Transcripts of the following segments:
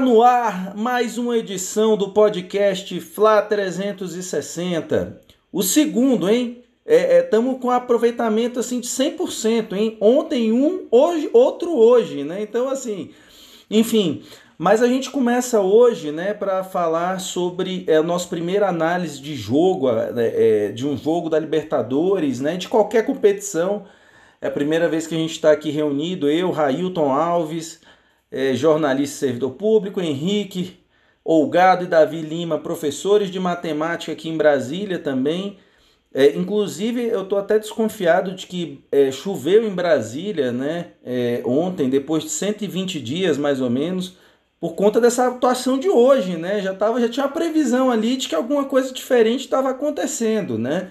No ar mais uma edição do podcast Fla 360. O segundo, hein? Estamos é, é, com aproveitamento assim de 100%, hein? Ontem um, hoje outro hoje, né? Então assim, enfim, mas a gente começa hoje, né, para falar sobre é, a nossa primeira análise de jogo, é, de um jogo da Libertadores, né, de qualquer competição. É a primeira vez que a gente está aqui reunido, eu, Railton Alves, é, jornalista e servidor público, Henrique Olgado e Davi Lima, professores de matemática aqui em Brasília também. É, inclusive, eu estou até desconfiado de que é, choveu em Brasília né, é, ontem, depois de 120 dias mais ou menos, por conta dessa atuação de hoje. Né? Já, tava, já tinha uma previsão ali de que alguma coisa diferente estava acontecendo. Né?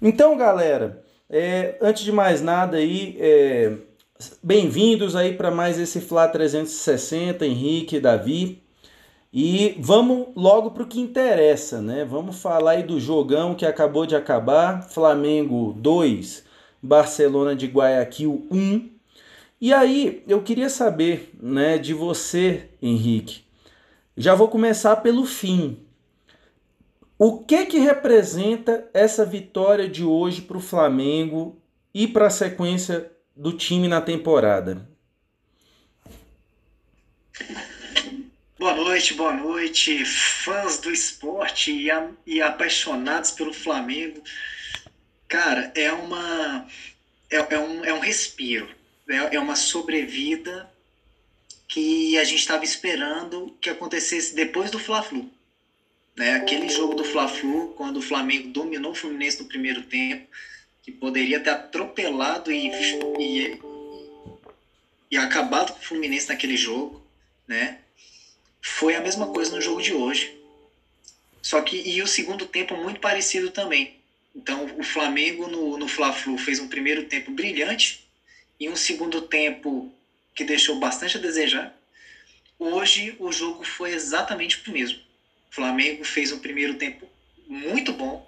Então, galera, é, antes de mais nada aí, é, Bem-vindos aí para mais esse Fla 360, Henrique, Davi. E vamos logo para o que interessa, né? Vamos falar aí do jogão que acabou de acabar, Flamengo 2, Barcelona de Guayaquil 1. E aí, eu queria saber, né, de você, Henrique. Já vou começar pelo fim. O que que representa essa vitória de hoje para o Flamengo e para a sequência do time na temporada. Boa noite, boa noite, fãs do esporte e, a, e apaixonados pelo Flamengo. Cara, é uma é, é um, é um respiro, é, é uma sobrevida que a gente estava esperando que acontecesse depois do Fla-Flu. Né? Aquele jogo do Fla-Flu, quando o Flamengo dominou o Fluminense no primeiro tempo, que poderia ter atropelado e, e, e acabado com o Fluminense naquele jogo, né? Foi a mesma coisa no jogo de hoje. Só que e o segundo tempo muito parecido também. Então o Flamengo no, no Fla-Flu fez um primeiro tempo brilhante e um segundo tempo que deixou bastante a desejar. Hoje o jogo foi exatamente o mesmo. O Flamengo fez um primeiro tempo muito bom.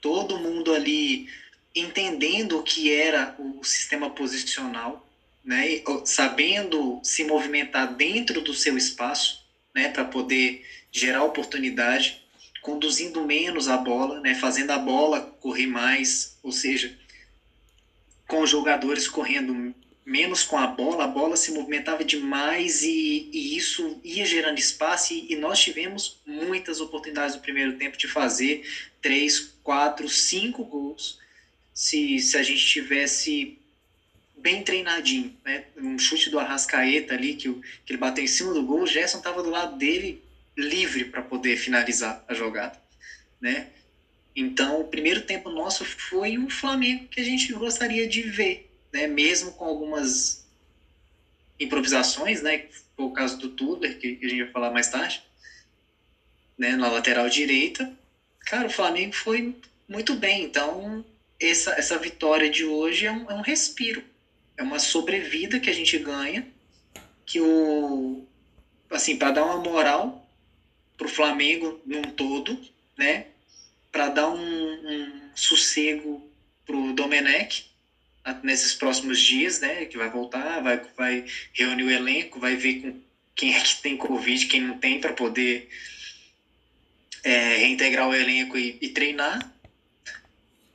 Todo mundo ali entendendo o que era o sistema posicional, né, sabendo se movimentar dentro do seu espaço, né, para poder gerar oportunidade, conduzindo menos a bola, né, fazendo a bola correr mais, ou seja, com os jogadores correndo menos com a bola, a bola se movimentava demais e, e isso ia gerando espaço e, e, nós tivemos muitas oportunidades no primeiro tempo de fazer três, quatro, cinco gols se, se a gente tivesse bem treinadinho, né? Um chute do Arrascaeta ali, que, que ele bateu em cima do gol, o Gerson estava do lado dele livre para poder finalizar a jogada, né? Então, o primeiro tempo nosso foi um Flamengo que a gente gostaria de ver, né? Mesmo com algumas improvisações, né? Foi o caso do Tudor, que a gente vai falar mais tarde, né? Na lateral direita. Cara, o Flamengo foi muito bem, então essa, essa vitória de hoje é um, é um respiro, é uma sobrevida que a gente ganha, que o assim para dar uma moral para o Flamengo num todo, né? Para dar um, um sossego para o Domenech nesses próximos dias, né? Que vai voltar, vai, vai reunir o elenco, vai ver com quem é que tem Covid, quem não tem, para poder é, reintegrar o elenco e, e treinar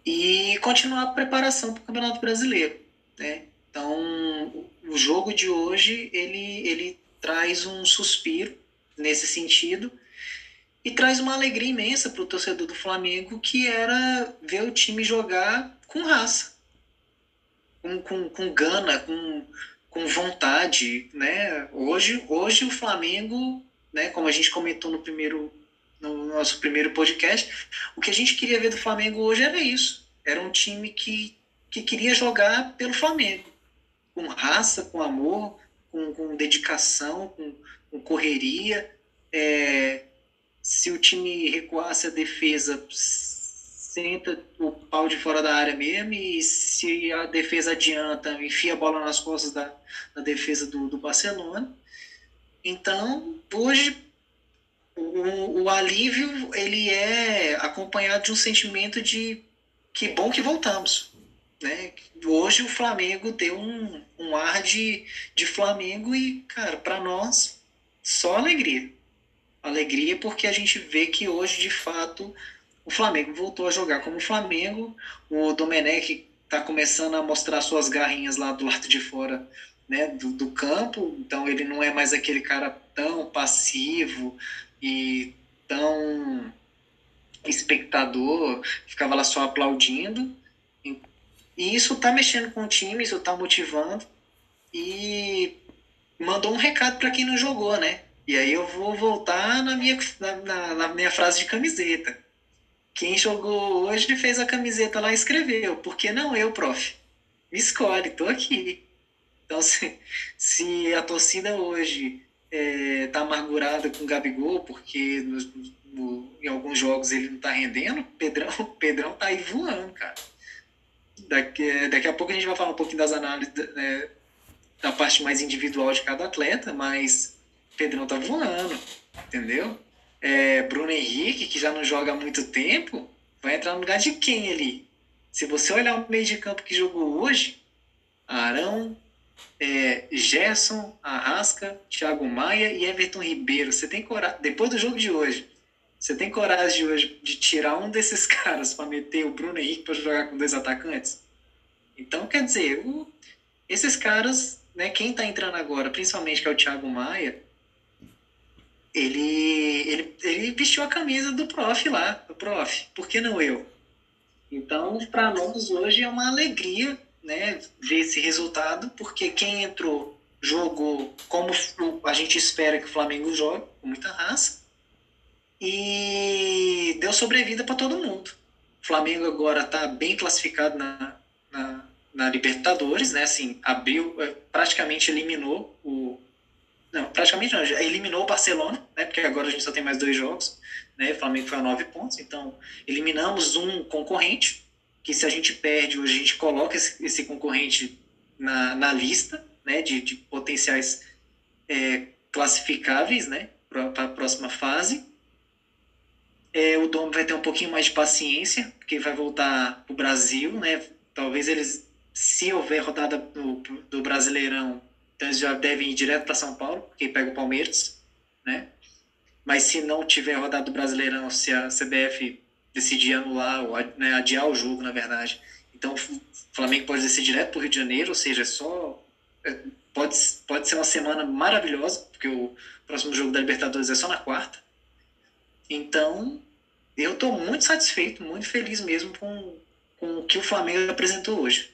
e continuar a preparação para o Campeonato Brasileiro. Né? Então, o jogo de hoje ele, ele traz um suspiro nesse sentido e traz uma alegria imensa para o torcedor do Flamengo, que era ver o time jogar com raça, com, com, com gana, com, com vontade. Né? Hoje, hoje o Flamengo, né, como a gente comentou no primeiro no nosso primeiro podcast, o que a gente queria ver do Flamengo hoje era isso. Era um time que, que queria jogar pelo Flamengo, com raça, com amor, com, com dedicação, com, com correria. É, se o time recuasse a defesa, senta o pau de fora da área mesmo, e se a defesa adianta, enfia a bola nas costas da, da defesa do, do Barcelona. Então, hoje o, o alívio ele é acompanhado de um sentimento de que bom que voltamos. Né? Hoje o Flamengo deu um, um ar de, de Flamengo e, cara, para nós só alegria. Alegria porque a gente vê que hoje, de fato, o Flamengo voltou a jogar como Flamengo. O Domenech está começando a mostrar suas garrinhas lá do lado de fora né, do, do campo. Então ele não é mais aquele cara tão passivo e tão espectador, ficava lá só aplaudindo. E isso está mexendo com o time, isso está motivando. E mandou um recado para quem não jogou, né? E aí eu vou voltar na minha, na, na, minha frase de camiseta. Quem jogou hoje fez a camiseta lá e escreveu. Por que não eu, prof? Me escolhe, tô aqui. Então, se, se a torcida hoje é, tá amargurada com o Gabigol, porque no, no, em alguns jogos ele não tá rendendo, Pedrão, Pedrão tá aí voando, cara. Daqui, daqui a pouco a gente vai falar um pouquinho das análises né, da parte mais individual de cada atleta, mas Pedrão tá voando, entendeu? É, Bruno Henrique, que já não joga há muito tempo, vai entrar no lugar de quem ali? Se você olhar o meio de campo que jogou hoje, Arão, é, Gerson, Arrasca, Thiago Maia e Everton Ribeiro. Você tem coragem, depois do jogo de hoje, você tem coragem de hoje de tirar um desses caras para meter o Bruno Henrique para jogar com dois atacantes? Então, quer dizer, o, esses caras, né, quem está entrando agora, principalmente que é o Thiago Maia, ele, ele, ele vestiu a camisa do prof lá, do prof. Por que não eu? Então, para nós hoje é uma alegria né, ver esse resultado, porque quem entrou jogou como a gente espera que o Flamengo jogue, com muita raça, e deu sobrevida para todo mundo. O Flamengo agora está bem classificado na, na, na, Libertadores, né? Assim, abriu, é, praticamente eliminou o. Não, praticamente não, eliminou o Barcelona, né? Porque agora a gente só tem mais dois jogos, né? O Flamengo foi a nove pontos, então eliminamos um concorrente, que se a gente perde hoje, a gente coloca esse, esse concorrente na, na lista né, de, de potenciais é, classificáveis né, para a próxima fase. É, o Dom vai ter um pouquinho mais de paciência, porque vai voltar para o Brasil. Né? Talvez eles, se houver rodada do, do Brasileirão, então eles já devem ir direto para São Paulo, porque pega o Palmeiras. Né? Mas se não tiver rodada do Brasileirão, se a CBF decidir anular, ou né, adiar o jogo, na verdade. Então, o Flamengo pode descer direto para o Rio de Janeiro, ou seja, é só. É, pode, pode ser uma semana maravilhosa, porque o próximo jogo da Libertadores é só na quarta. Então, eu estou muito satisfeito, muito feliz mesmo com, com o que o Flamengo apresentou hoje.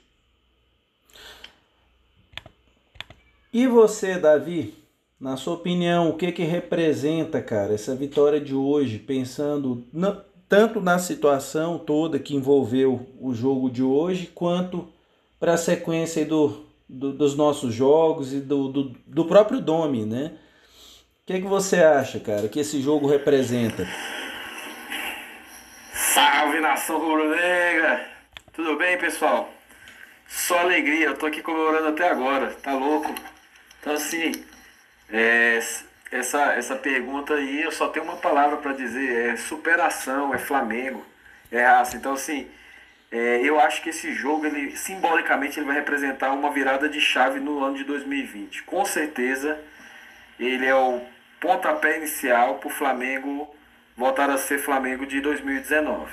E você, Davi? Na sua opinião, o que que representa, cara, essa vitória de hoje, pensando tanto na situação toda que envolveu o jogo de hoje, quanto para a sequência do, do, dos nossos jogos e do, do, do próprio Domi, né? O que, que você acha, cara, que esse jogo representa? Salve nação rubro-negra! Tudo bem, pessoal? Só alegria, eu tô aqui comemorando até agora, tá louco? Então, assim, é, essa, essa pergunta aí, eu só tenho uma palavra para dizer, é superação, é Flamengo, é raça. Então, assim, é, eu acho que esse jogo, ele simbolicamente, ele vai representar uma virada de chave no ano de 2020. Com certeza, ele é o pontapé inicial para o Flamengo voltar a ser Flamengo de 2019.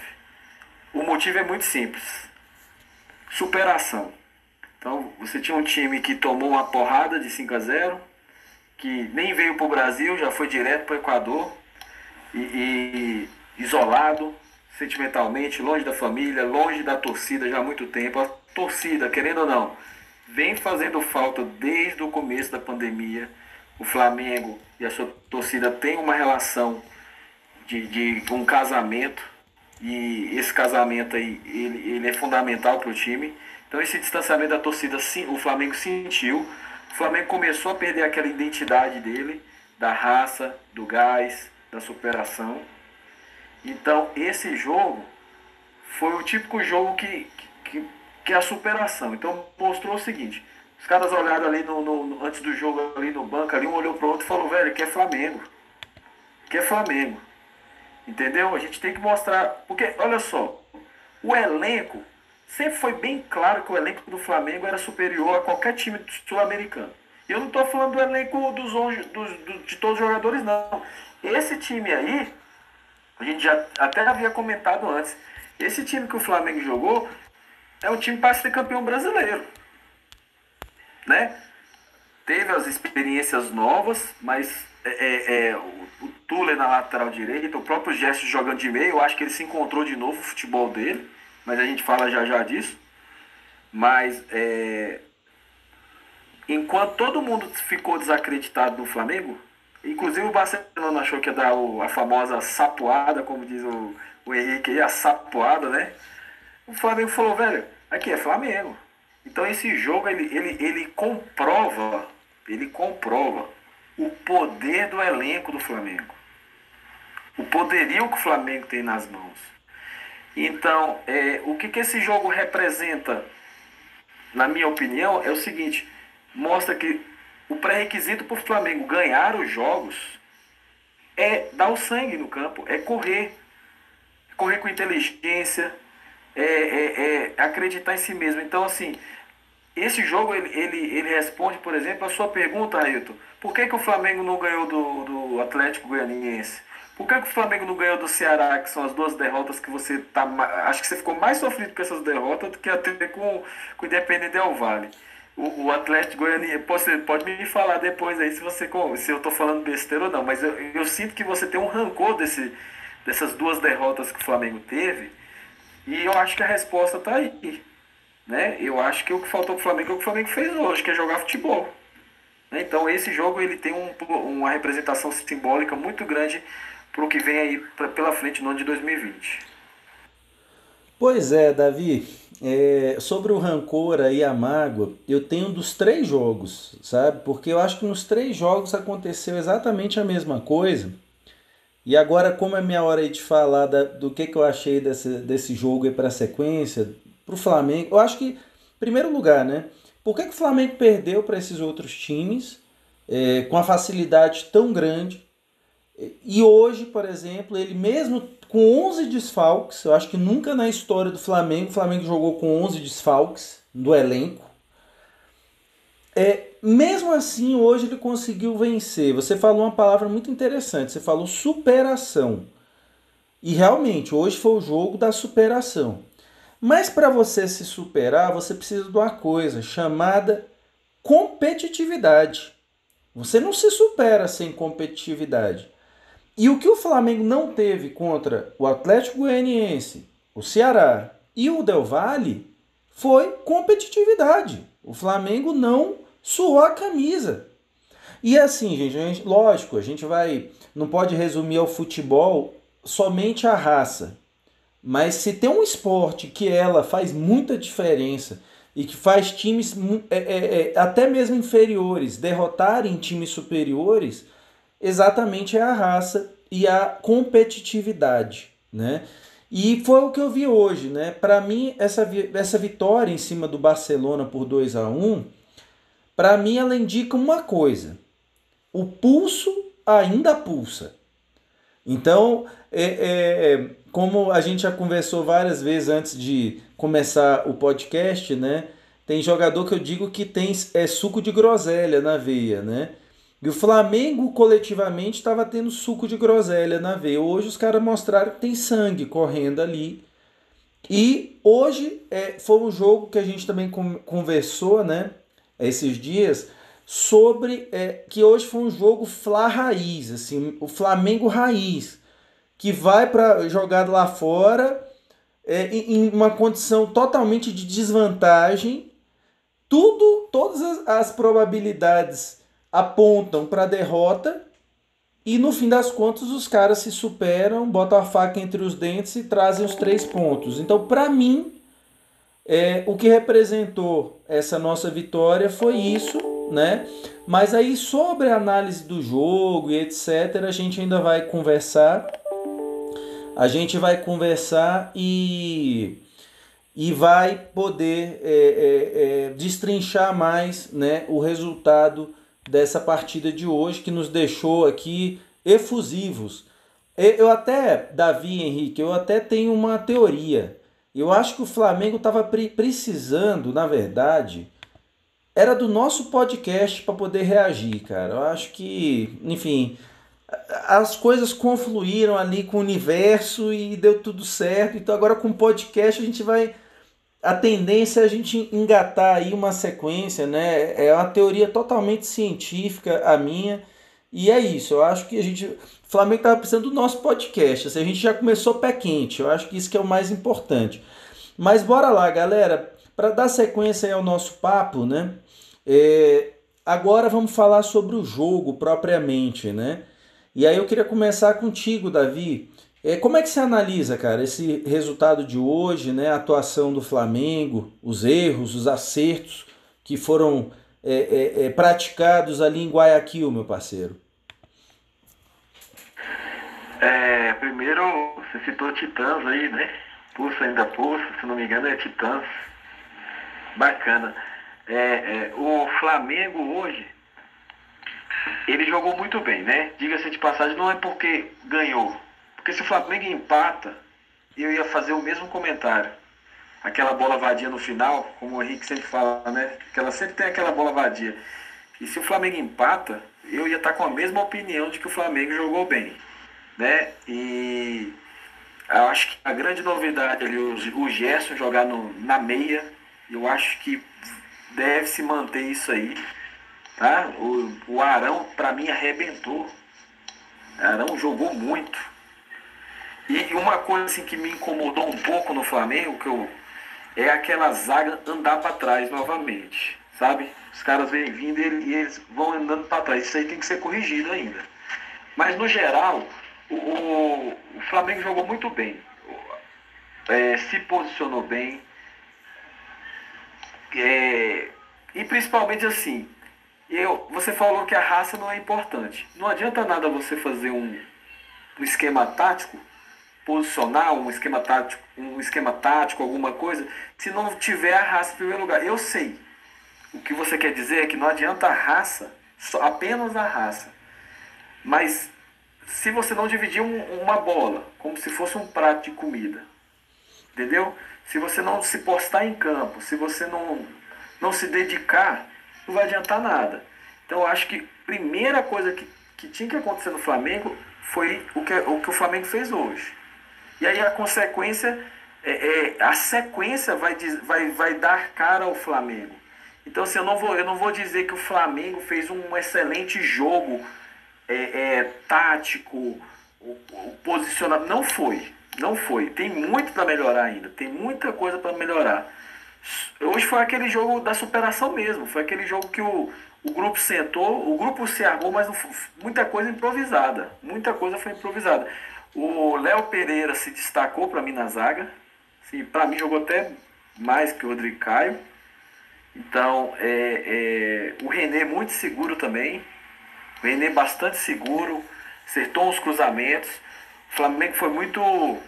O motivo é muito simples. Superação. Então, você tinha um time que tomou uma porrada de 5 a 0 que nem veio para o Brasil, já foi direto para o Equador, e, e, isolado sentimentalmente, longe da família, longe da torcida já há muito tempo. A torcida, querendo ou não, vem fazendo falta desde o começo da pandemia. O Flamengo e a sua torcida têm uma relação de, de um casamento e esse casamento aí ele, ele é fundamental para o time. Então esse distanciamento da torcida, sim, o Flamengo sentiu. O Flamengo começou a perder aquela identidade dele, da raça, do gás, da superação. Então, esse jogo foi o típico jogo que, que, que é a superação. Então, mostrou o seguinte: os caras olharam ali no, no, antes do jogo, ali no banco, ali um olhou pro outro e falou: velho, que é Flamengo. Que é Flamengo. Entendeu? A gente tem que mostrar. Porque, olha só, o elenco sempre foi bem claro que o elenco do Flamengo era superior a qualquer time sul-americano. Eu não estou falando do elenco dos, dos, dos, de todos os jogadores, não. Esse time aí, a gente já até havia comentado antes, esse time que o Flamengo jogou é um time para ser campeão brasileiro. Né? Teve as experiências novas, mas é, é, é, o, o Tuller na lateral direita, o próprio Gesto jogando de meio, eu acho que ele se encontrou de novo o futebol dele, mas a gente fala já já disso. Mas é, enquanto todo mundo ficou desacreditado no Flamengo, inclusive o Barcelona achou que ia dar o, a famosa sapoada, como diz o, o Henrique aí, a sapoada, né? O Flamengo falou, velho, aqui é Flamengo. Então esse jogo ele, ele, ele comprova, ele comprova o poder do elenco do Flamengo. O poderio que o Flamengo tem nas mãos. Então, é, o que, que esse jogo representa, na minha opinião, é o seguinte: mostra que o pré-requisito para o Flamengo ganhar os jogos é dar o sangue no campo, é correr. Correr com inteligência, é, é, é acreditar em si mesmo. Então, assim, esse jogo ele, ele, ele responde, por exemplo, a sua pergunta, Ailton. Por que, que o Flamengo não ganhou do, do Atlético Goianiense? Por que, que o Flamengo não ganhou do Ceará, que são as duas derrotas que você tá. Acho que você ficou mais sofrido com essas derrotas do que até com, com o Independente Del Vale. O, o Atlético Goianiense, você pode me falar depois aí se você se eu tô falando besteira ou não, mas eu, eu sinto que você tem um rancor desse, dessas duas derrotas que o Flamengo teve. E eu acho que a resposta está aí. Né? Eu acho que o que faltou para o Flamengo é o que o Flamengo fez hoje, que é jogar futebol. Né? Então esse jogo ele tem um, uma representação simbólica muito grande para o que vem aí pra, pela frente no ano de 2020. Pois é, Davi. É, sobre o rancor aí, a mágoa, eu tenho dos três jogos, sabe? Porque eu acho que nos três jogos aconteceu exatamente a mesma coisa. E agora, como é minha hora aí de falar da, do que, que eu achei desse, desse jogo aí para a sequência, para o Flamengo, eu acho que, primeiro lugar, né? Por que, que o Flamengo perdeu para esses outros times é, com a facilidade tão grande? E hoje, por exemplo, ele mesmo com 11 desfalques, eu acho que nunca na história do Flamengo, o Flamengo jogou com 11 desfalques do elenco. É, mesmo assim, hoje ele conseguiu vencer. Você falou uma palavra muito interessante, você falou superação. E realmente, hoje foi o jogo da superação. Mas para você se superar, você precisa de uma coisa chamada competitividade. Você não se supera sem competitividade. E o que o Flamengo não teve contra o Atlético Goianiense, o Ceará e o Del Valle foi competitividade. O Flamengo não suou a camisa. E assim, gente, a gente, lógico, a gente vai. Não pode resumir ao futebol somente a raça. Mas se tem um esporte que ela faz muita diferença e que faz times é, é, é, até mesmo inferiores derrotarem times superiores, exatamente é a raça e a competitividade, né? E foi o que eu vi hoje, né? Para mim essa, essa vitória em cima do Barcelona por 2 a 1, para mim ela indica uma coisa: o pulso ainda pulsa. Então, é, é, como a gente já conversou várias vezes antes de começar o podcast, né? Tem jogador que eu digo que tem é, suco de groselha na veia, né? E o Flamengo coletivamente estava tendo suco de groselha na veia. Hoje os caras mostraram que tem sangue correndo ali. E hoje é, foi um jogo que a gente também conversou, né? Esses dias sobre é, que hoje foi um jogo Fla raiz, assim, o Flamengo raiz, que vai para jogar lá fora é, em uma condição totalmente de desvantagem. Tudo, todas as, as probabilidades apontam para a derrota e no fim das contas os caras se superam, botam a faca entre os dentes e trazem os três pontos. Então, para mim, é, o que representou essa nossa vitória foi isso, né? Mas aí sobre a análise do jogo e etc, a gente ainda vai conversar. A gente vai conversar e e vai poder é, é, é, destrinchar mais né, o resultado dessa partida de hoje que nos deixou aqui efusivos. Eu até, Davi Henrique, eu até tenho uma teoria. Eu acho que o Flamengo estava pre precisando, na verdade, era do nosso podcast para poder reagir, cara. Eu acho que, enfim, as coisas confluíram ali com o universo e deu tudo certo. Então agora com o podcast a gente vai a tendência é a gente engatar aí uma sequência, né? É uma teoria totalmente científica a minha. E é isso, eu acho que a gente. O Flamengo estava precisando do nosso podcast. Assim, a gente já começou pé quente. Eu acho que isso que é o mais importante. Mas bora lá, galera. Para dar sequência ao nosso papo, né? É, agora vamos falar sobre o jogo propriamente, né? E aí eu queria começar contigo, Davi. É, como é que você analisa, cara, esse resultado de hoje, né? A atuação do Flamengo, os erros, os acertos que foram é, é, é, praticados ali em Guayaquil, meu parceiro? É, primeiro, você citou Titãs aí, né? Pulsa ainda pulsa, se não me engano é Titãs. Bacana. É, é, o Flamengo hoje, ele jogou muito bem, né? Diga-se de passagem, não é porque ganhou. Porque se o Flamengo empata, eu ia fazer o mesmo comentário aquela bola vadia no final, como o Henrique sempre fala, né? Que ela sempre tem aquela bola vadia. E se o Flamengo empata, eu ia estar com a mesma opinião de que o Flamengo jogou bem, né? E eu acho que a grande novidade ali, o, Gerson jogar no, na meia, eu acho que deve se manter isso aí, tá? O, o Arão, para mim, arrebentou. Arão jogou muito. E uma coisa assim que me incomodou um pouco no Flamengo, que eu é aquela zaga andar para trás novamente, sabe? Os caras vêm vindo e eles vão andando para trás. Isso aí tem que ser corrigido ainda. Mas no geral, o, o, Flamengo jogou muito bem. É, se posicionou bem. É, e principalmente assim, eu, você falou que a raça não é importante. Não adianta nada você fazer um, um esquema tático posicionar um esquema tático, um esquema tático, alguma coisa, se não tiver a raça em primeiro lugar. Eu sei. O que você quer dizer é que não adianta a raça, só, apenas a raça. Mas se você não dividir um, uma bola, como se fosse um prato de comida, entendeu? Se você não se postar em campo, se você não, não se dedicar, não vai adiantar nada. Então eu acho que a primeira coisa que, que tinha que acontecer no Flamengo foi o que, o que o Flamengo fez hoje. E aí a consequência, é, é, a sequência vai, vai, vai dar cara ao Flamengo. Então assim, eu, não vou, eu não vou dizer que o Flamengo fez um excelente jogo é, é tático, o, o posicionamento. Não foi. Não foi. Tem muito para melhorar ainda. Tem muita coisa para melhorar. Hoje foi aquele jogo da superação mesmo. Foi aquele jogo que o, o grupo sentou, o grupo se armou, mas muita coisa improvisada. Muita coisa foi improvisada. O Léo Pereira se destacou para mim na zaga. Sim, para mim jogou até mais que o Rodrigo Caio. Então, é, é, o René muito seguro também. O René bastante seguro, acertou os cruzamentos. O Flamengo foi muito,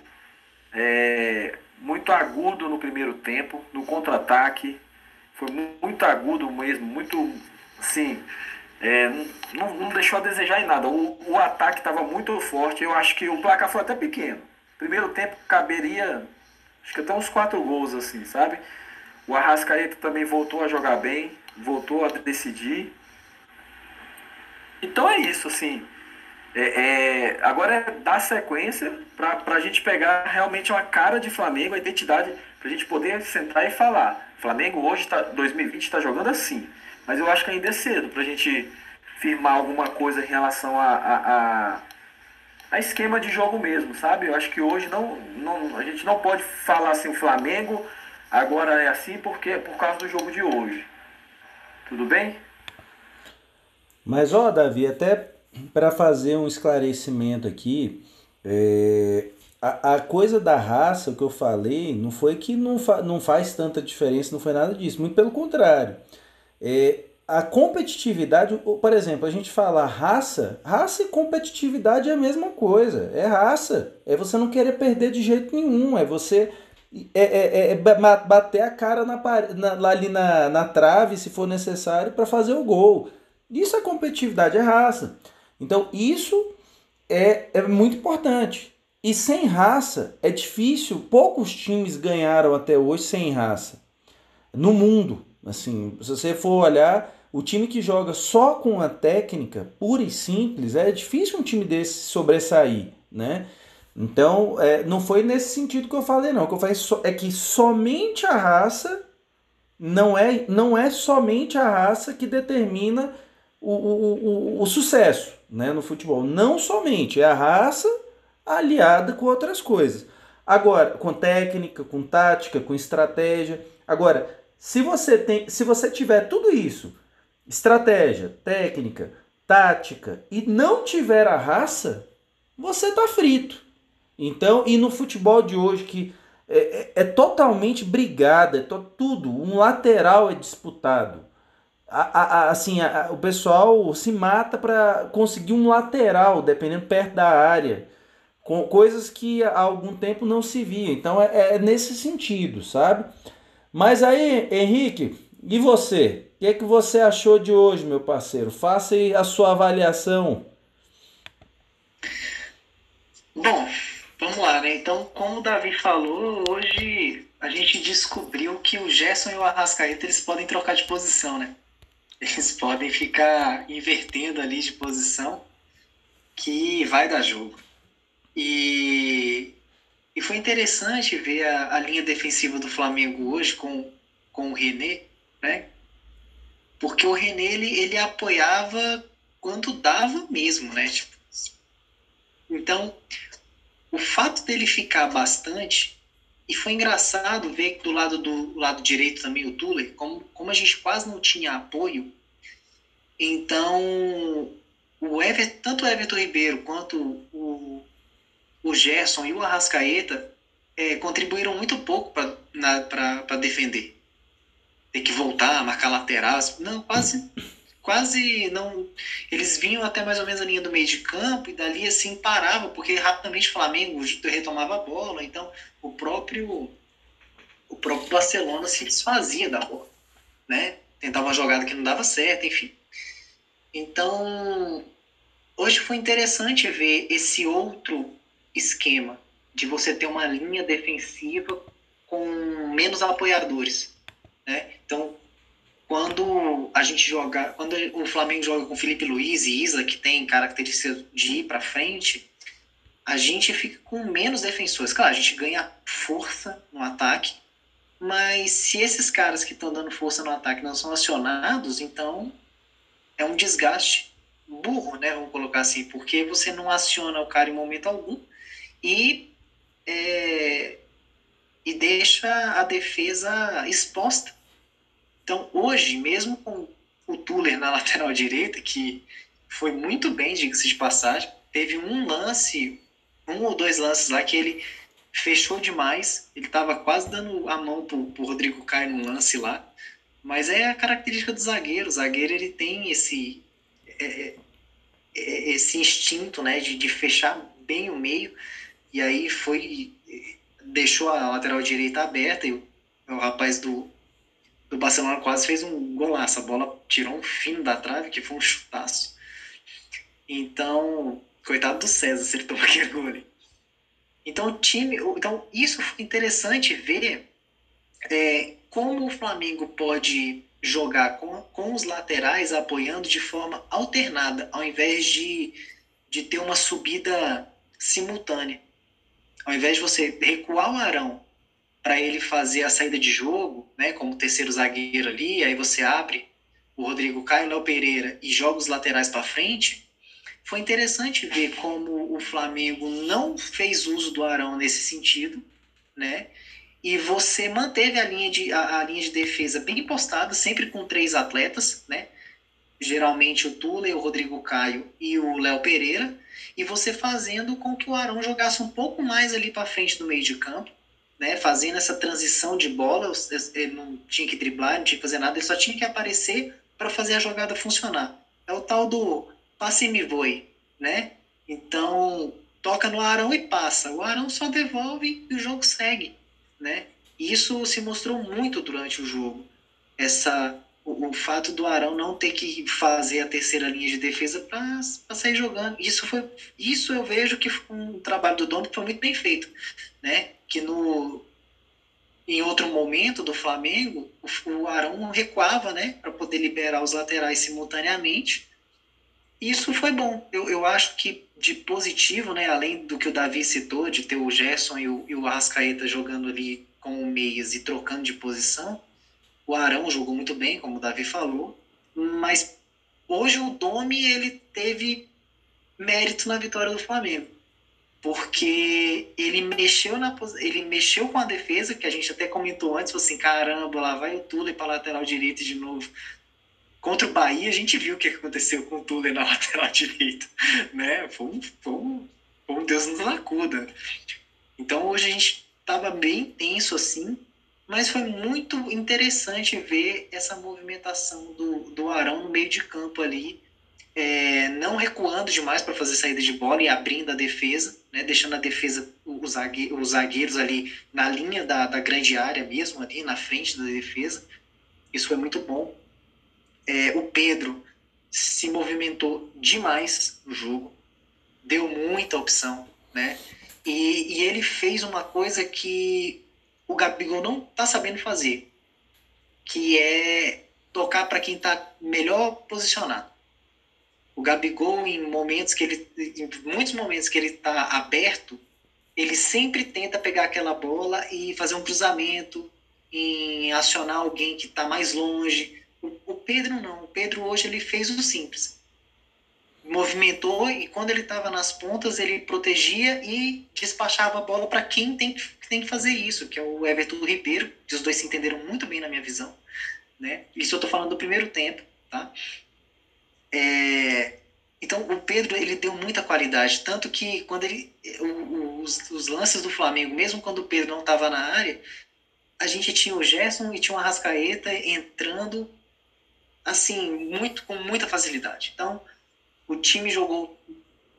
é, muito agudo no primeiro tempo, no contra-ataque. Foi muito agudo mesmo, muito, assim, é, não, não, deixou a desejar em nada. O, o ataque estava muito forte. Eu acho que o placar foi até pequeno. Primeiro tempo caberia, acho que até uns quatro gols, assim, sabe? O Arrascaeta também voltou a jogar bem, voltou a decidir. Então é isso, assim. É, é, agora é dar sequência para a gente pegar realmente uma cara de Flamengo, a identidade, para a gente poder sentar e falar. Flamengo hoje, tá, 2020, está jogando assim. Mas eu acho que ainda é cedo para a gente firmar alguma coisa em relação a, a, a, a, esquema de jogo mesmo, sabe? Eu acho que hoje não, não, a gente não pode falar assim, o Flamengo agora é assim porque por causa do jogo de hoje. Tudo bem? Mas ó, Davi, até para fazer um esclarecimento aqui, é, a, a, coisa da raça, o que eu falei, não foi que não, fa, não faz tanta diferença, não foi nada disso, muito pelo contrário. É, a competitividade, por exemplo, a gente fala raça, raça e competitividade é a mesma coisa. É raça. É você não querer perder de jeito nenhum. É você é, é, é, é bater a cara na, na, ali na, na trave, se for necessário, para fazer o gol. Isso é competitividade, é raça. Então, isso é, é muito importante. E sem raça é difícil. Poucos times ganharam até hoje sem raça no mundo. Assim, se você for olhar, o time que joga só com a técnica pura e simples, é difícil um time desse sobressair, né? Então, é, não foi nesse sentido que eu falei, não. O que eu falei é que somente a raça não é, não é somente a raça que determina o, o, o, o sucesso né, no futebol. Não somente, é a raça aliada com outras coisas. Agora, com técnica, com tática, com estratégia. Agora, se você tem, se você tiver tudo isso, estratégia, técnica, tática e não tiver a raça, você tá frito. Então, e no futebol de hoje que é, é, é totalmente brigado, é to, tudo, um lateral é disputado. A, a, a, assim, o pessoal se mata para conseguir um lateral, dependendo perto da área com coisas que há algum tempo não se via. Então é, é nesse sentido, sabe? Mas aí, Henrique, e você? O que, é que você achou de hoje, meu parceiro? Faça aí a sua avaliação. Bom, vamos lá, né? Então, como o Davi falou, hoje a gente descobriu que o Gerson e o Arrascaeta eles podem trocar de posição, né? Eles podem ficar invertendo ali de posição que vai dar jogo. E, e foi interessante ver a, a linha defensiva do Flamengo hoje com, com o René, né? Porque o René ele, ele apoiava quando dava mesmo, né? Tipo, então, o fato dele ficar bastante e foi engraçado ver do lado do lado direito também o Tuller, como, como a gente quase não tinha apoio, então o Everton, tanto o Everton Ribeiro quanto o, o Gerson e o Arrascaeta é, contribuíram muito pouco para defender. Tem que voltar, marcar laterais. Não, quase, quase não. Eles vinham até mais ou menos a linha do meio de campo e dali assim parava, porque rapidamente o Flamengo retomava a bola. Então o próprio o próprio Barcelona se desfazia da bola, né? Tentava uma jogada que não dava certo, enfim. Então hoje foi interessante ver esse outro esquema de você ter uma linha defensiva com menos apoiadores, né? Então, quando a gente joga, quando o Flamengo joga com Felipe Luiz e Isa, que tem características de ir para frente, a gente fica com menos defensores. Claro, a gente ganha força no ataque, mas se esses caras que estão dando força no ataque não são acionados, então é um desgaste burro, né? Vamos colocar assim, porque você não aciona o cara em momento algum e, é, e deixa a defesa exposta. Então, hoje, mesmo com o Tuller na lateral direita, que foi muito bem, diga-se de passagem, teve um lance, um ou dois lances lá que ele fechou demais, ele estava quase dando a mão pro, pro Rodrigo Caio no lance lá, mas é a característica do zagueiro, o zagueiro ele tem esse é, é, é esse instinto né, de, de fechar bem o meio, e aí foi. deixou a lateral direita aberta e o, o rapaz do, do Barcelona quase fez um golaço. A bola tirou um fino da trave, que foi um chutaço. Então, coitado do César se ele tomou aquele gol Então, o time. Então, isso foi interessante ver é, como o Flamengo pode jogar com, com os laterais apoiando de forma alternada, ao invés de, de ter uma subida simultânea ao invés de você recuar o Arão para ele fazer a saída de jogo, né, como terceiro zagueiro ali, aí você abre o Rodrigo Caio, Léo Pereira e joga os laterais para frente, foi interessante ver como o Flamengo não fez uso do Arão nesse sentido, né? E você manteve a linha de, a, a linha de defesa bem postada, sempre com três atletas, né? Geralmente o Tule, o Rodrigo Caio e o Léo Pereira e você fazendo com que o Arão jogasse um pouco mais ali para frente do meio de campo, né, fazendo essa transição de bola, ele não tinha que driblar, não tinha que fazer nada, ele só tinha que aparecer para fazer a jogada funcionar. É o tal do passe me voe, né? Então, toca no Arão e passa. O Arão só devolve e o jogo segue, né? E isso se mostrou muito durante o jogo. Essa o, o, fato do Arão não ter que fazer a terceira linha de defesa para sair jogando. Isso foi isso eu vejo que foi um trabalho do dono que foi muito bem feito, né? Que no em outro momento do Flamengo, o Arão recuava, né, para poder liberar os laterais simultaneamente. Isso foi bom. Eu, eu acho que de positivo, né, além do que o Davi citou, de ter o Gerson e o, e o Arrascaeta jogando ali como meias e trocando de posição, o Arão jogou muito bem, como o Davi falou, mas hoje o Domi ele teve mérito na vitória do Flamengo porque ele mexeu na ele mexeu com a defesa, que a gente até comentou antes, assim, caramba, lá vai o Tuller para lateral direito de novo. Contra o Bahia, a gente viu o que aconteceu com o Tuller na lateral direita, né? Foi um, foi um, foi um Deus nos acuda. Então hoje a gente estava bem tenso assim, mas foi muito interessante ver essa movimentação do, do Arão no meio de campo ali, é, não recuando demais para fazer saída de bola e abrindo a defesa, né, deixando a defesa, os, zagueiros ali na linha da, da grande área mesmo, ali na frente da defesa. Isso foi muito bom. É, o Pedro se movimentou demais no jogo, deu muita opção, né? E, e ele fez uma coisa que o Gabigol não está sabendo fazer, que é tocar para quem está melhor posicionado. O Gabigol em momentos que ele em muitos momentos que ele está aberto ele sempre tenta pegar aquela bola e fazer um cruzamento em acionar alguém que está mais longe. O, o, Pedro não. O Pedro hoje ele fez o simples movimentou e quando ele estava nas pontas ele protegia e despachava a bola para quem tem que, tem que fazer isso que é o Everton Ribeiro que os dois se entenderam muito bem na minha visão né isso eu estou falando do primeiro tempo tá é, então o Pedro ele deu muita qualidade, tanto que quando ele os, os lances do Flamengo, mesmo quando o Pedro não estava na área, a gente tinha o Gerson e tinha o Arrascaeta entrando assim muito com muita facilidade. Então o time jogou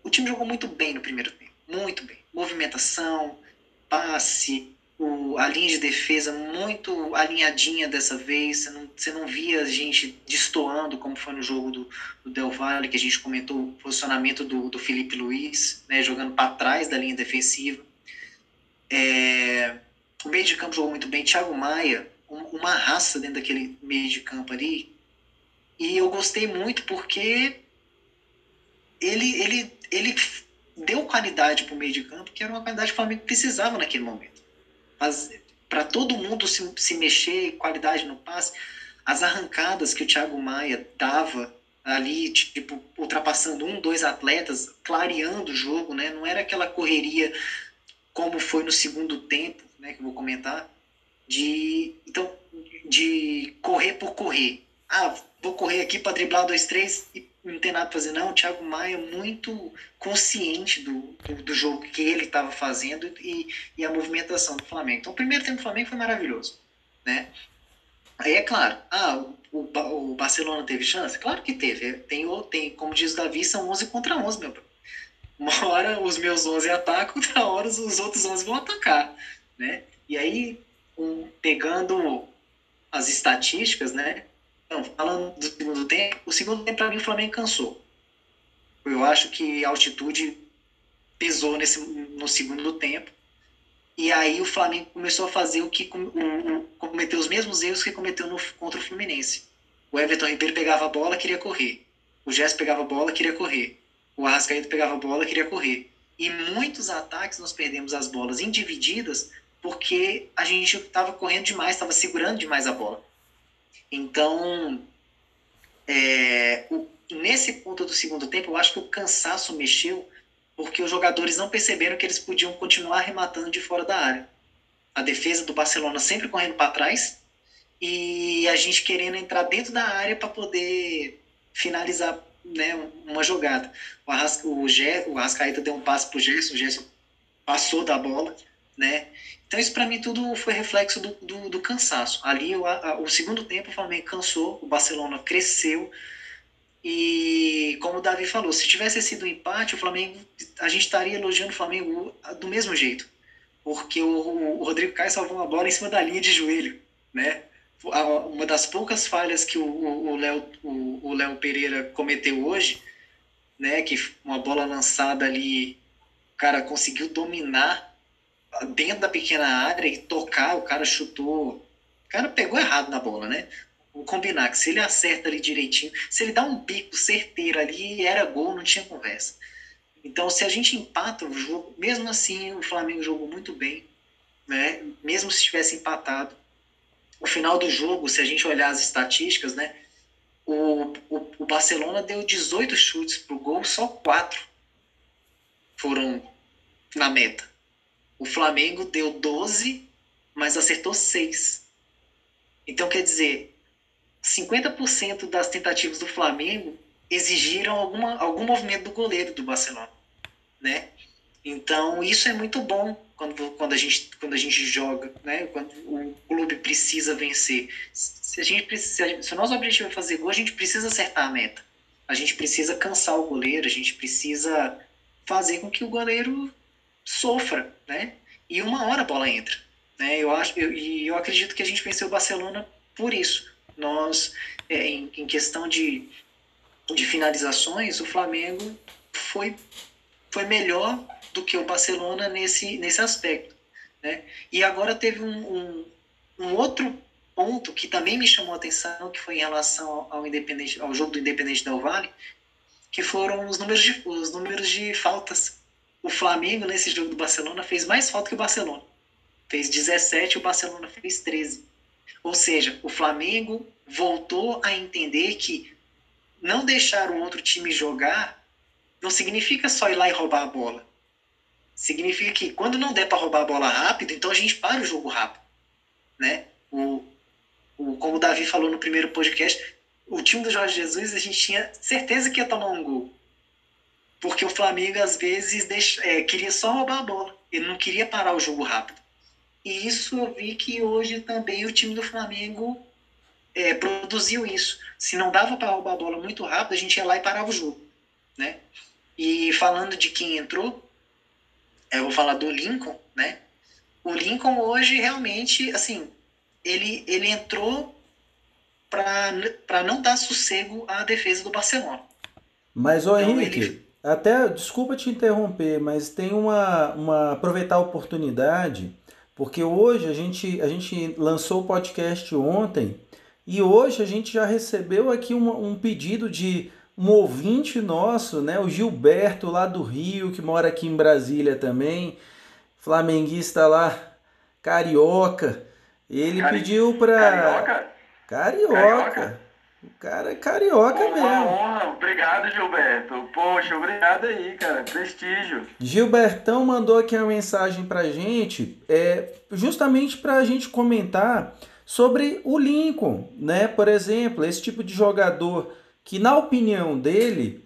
o time jogou muito bem no primeiro tempo, muito bem, movimentação, passe, o, a linha de defesa muito alinhadinha dessa vez. Você não, você não via a gente destoando, como foi no jogo do, do Del Valle, que a gente comentou o posicionamento do, do Felipe Luiz, né, jogando para trás da linha defensiva. É, o meio de campo jogou muito bem. Thiago Maia, um, uma raça dentro daquele meio de campo ali. E eu gostei muito porque ele, ele, ele deu qualidade para o meio de campo, que era uma qualidade que o Flamengo precisava naquele momento para todo mundo se, se mexer, qualidade no passe, as arrancadas que o Thiago Maia dava ali, tipo, ultrapassando um, dois atletas, clareando o jogo, né? Não era aquela correria como foi no segundo tempo, né, que eu vou comentar, de então de correr por correr. Ah, vou correr aqui para driblar dois, três e não tem nada para fazer. Não, o Thiago Maia muito consciente do, do, do jogo que ele estava fazendo e, e a movimentação do Flamengo. Então, o primeiro tempo do Flamengo foi maravilhoso. Né? Aí é claro, ah, o, o Barcelona teve chance? Claro que teve. Tem, tem, como diz o Davi, são 11 contra 11, meu Uma hora os meus 11 atacam, outra hora os outros 11 vão atacar. Né? E aí, um, pegando as estatísticas, né? Falando do segundo tempo, o segundo tempo para mim o Flamengo cansou. Eu acho que a altitude pesou nesse, no segundo tempo. E aí o Flamengo começou a fazer o que cometeu os mesmos erros que cometeu no, contra o Fluminense. O Everton Ribeiro pegava a bola, queria correr. O Gerson pegava a bola, queria correr. O Arrascaeta pegava a bola, queria correr. E muitos ataques nós perdemos as bolas individidas porque a gente estava correndo demais, estava segurando demais a bola. Então, é, o, nesse ponto do segundo tempo, eu acho que o cansaço mexeu porque os jogadores não perceberam que eles podiam continuar arrematando de fora da área. A defesa do Barcelona sempre correndo para trás e a gente querendo entrar dentro da área para poder finalizar né, uma jogada. O, Arrasca, o, Gé, o Arrascaeta deu um passe para o Gerson, o Gerson passou da bola, né? Então isso para mim tudo foi reflexo do, do, do cansaço. Ali o, a, o segundo tempo o Flamengo cansou, o Barcelona cresceu e como o Davi falou, se tivesse sido um empate, o Flamengo a gente estaria elogiando o Flamengo do mesmo jeito, porque o, o Rodrigo Caio salvou uma bola em cima da linha de joelho, né? Uma das poucas falhas que o Léo o, o Léo Pereira cometeu hoje, né? Que uma bola lançada ali, o cara conseguiu dominar dentro da pequena área e tocar, o cara chutou. O cara pegou errado na bola, né? Vou combinar que se ele acerta ali direitinho, se ele dá um bico certeiro ali, era gol, não tinha conversa. Então, se a gente empata o jogo, mesmo assim, o Flamengo jogou muito bem, né? Mesmo se tivesse empatado, o final do jogo, se a gente olhar as estatísticas, né? O, o, o Barcelona deu 18 chutes pro gol, só 4 foram na meta. O Flamengo deu 12, mas acertou 6. Então, quer dizer, 50% das tentativas do Flamengo exigiram alguma, algum movimento do goleiro do Barcelona, né? Então, isso é muito bom quando, quando, a, gente, quando a gente joga, né? Quando o clube precisa vencer. Se, a gente precisa, se o nosso objetivo é fazer gol, a gente precisa acertar a meta. A gente precisa cansar o goleiro, a gente precisa fazer com que o goleiro sofra, né? E uma hora a bola entra, né? Eu acho, eu, e eu acredito que a gente venceu o Barcelona por isso. Nós, é, em, em questão de, de finalizações, o Flamengo foi, foi melhor do que o Barcelona nesse, nesse aspecto, né? E agora teve um, um, um outro ponto que também me chamou a atenção, que foi em relação ao, Independente, ao jogo do Independente Del Vale, que foram os números de, os números de faltas o Flamengo, nesse jogo do Barcelona, fez mais falta que o Barcelona. Fez 17 e o Barcelona fez 13. Ou seja, o Flamengo voltou a entender que não deixar um outro time jogar não significa só ir lá e roubar a bola. Significa que quando não der para roubar a bola rápido, então a gente para o jogo rápido. Né? O, o, como o Davi falou no primeiro podcast, o time do Jorge Jesus, a gente tinha certeza que ia tomar um gol porque o Flamengo às vezes deixa, é, queria só roubar a bola, ele não queria parar o jogo rápido. E isso eu vi que hoje também o time do Flamengo é, produziu isso. Se não dava para roubar a bola muito rápido, a gente ia lá e parava o jogo. Né? E falando de quem entrou, eu vou falar do Lincoln, né? O Lincoln hoje realmente, assim, ele, ele entrou para não dar sossego à defesa do Barcelona. Mas, ô então, Henrique, ele... Até, desculpa te interromper, mas tem uma, uma aproveitar a oportunidade, porque hoje a gente, a gente lançou o podcast ontem e hoje a gente já recebeu aqui um, um pedido de um ouvinte nosso, né, o Gilberto lá do Rio, que mora aqui em Brasília também, flamenguista lá, carioca. Ele Cari... pediu para Carioca? Carioca. carioca. O cara é carioca Pô, mesmo. Uma honra. Obrigado, Gilberto. Poxa, obrigado aí, cara. Prestígio. Gilbertão mandou aqui uma mensagem pra gente, é, justamente pra gente comentar sobre o Lincoln, né? Por exemplo, esse tipo de jogador que, na opinião dele,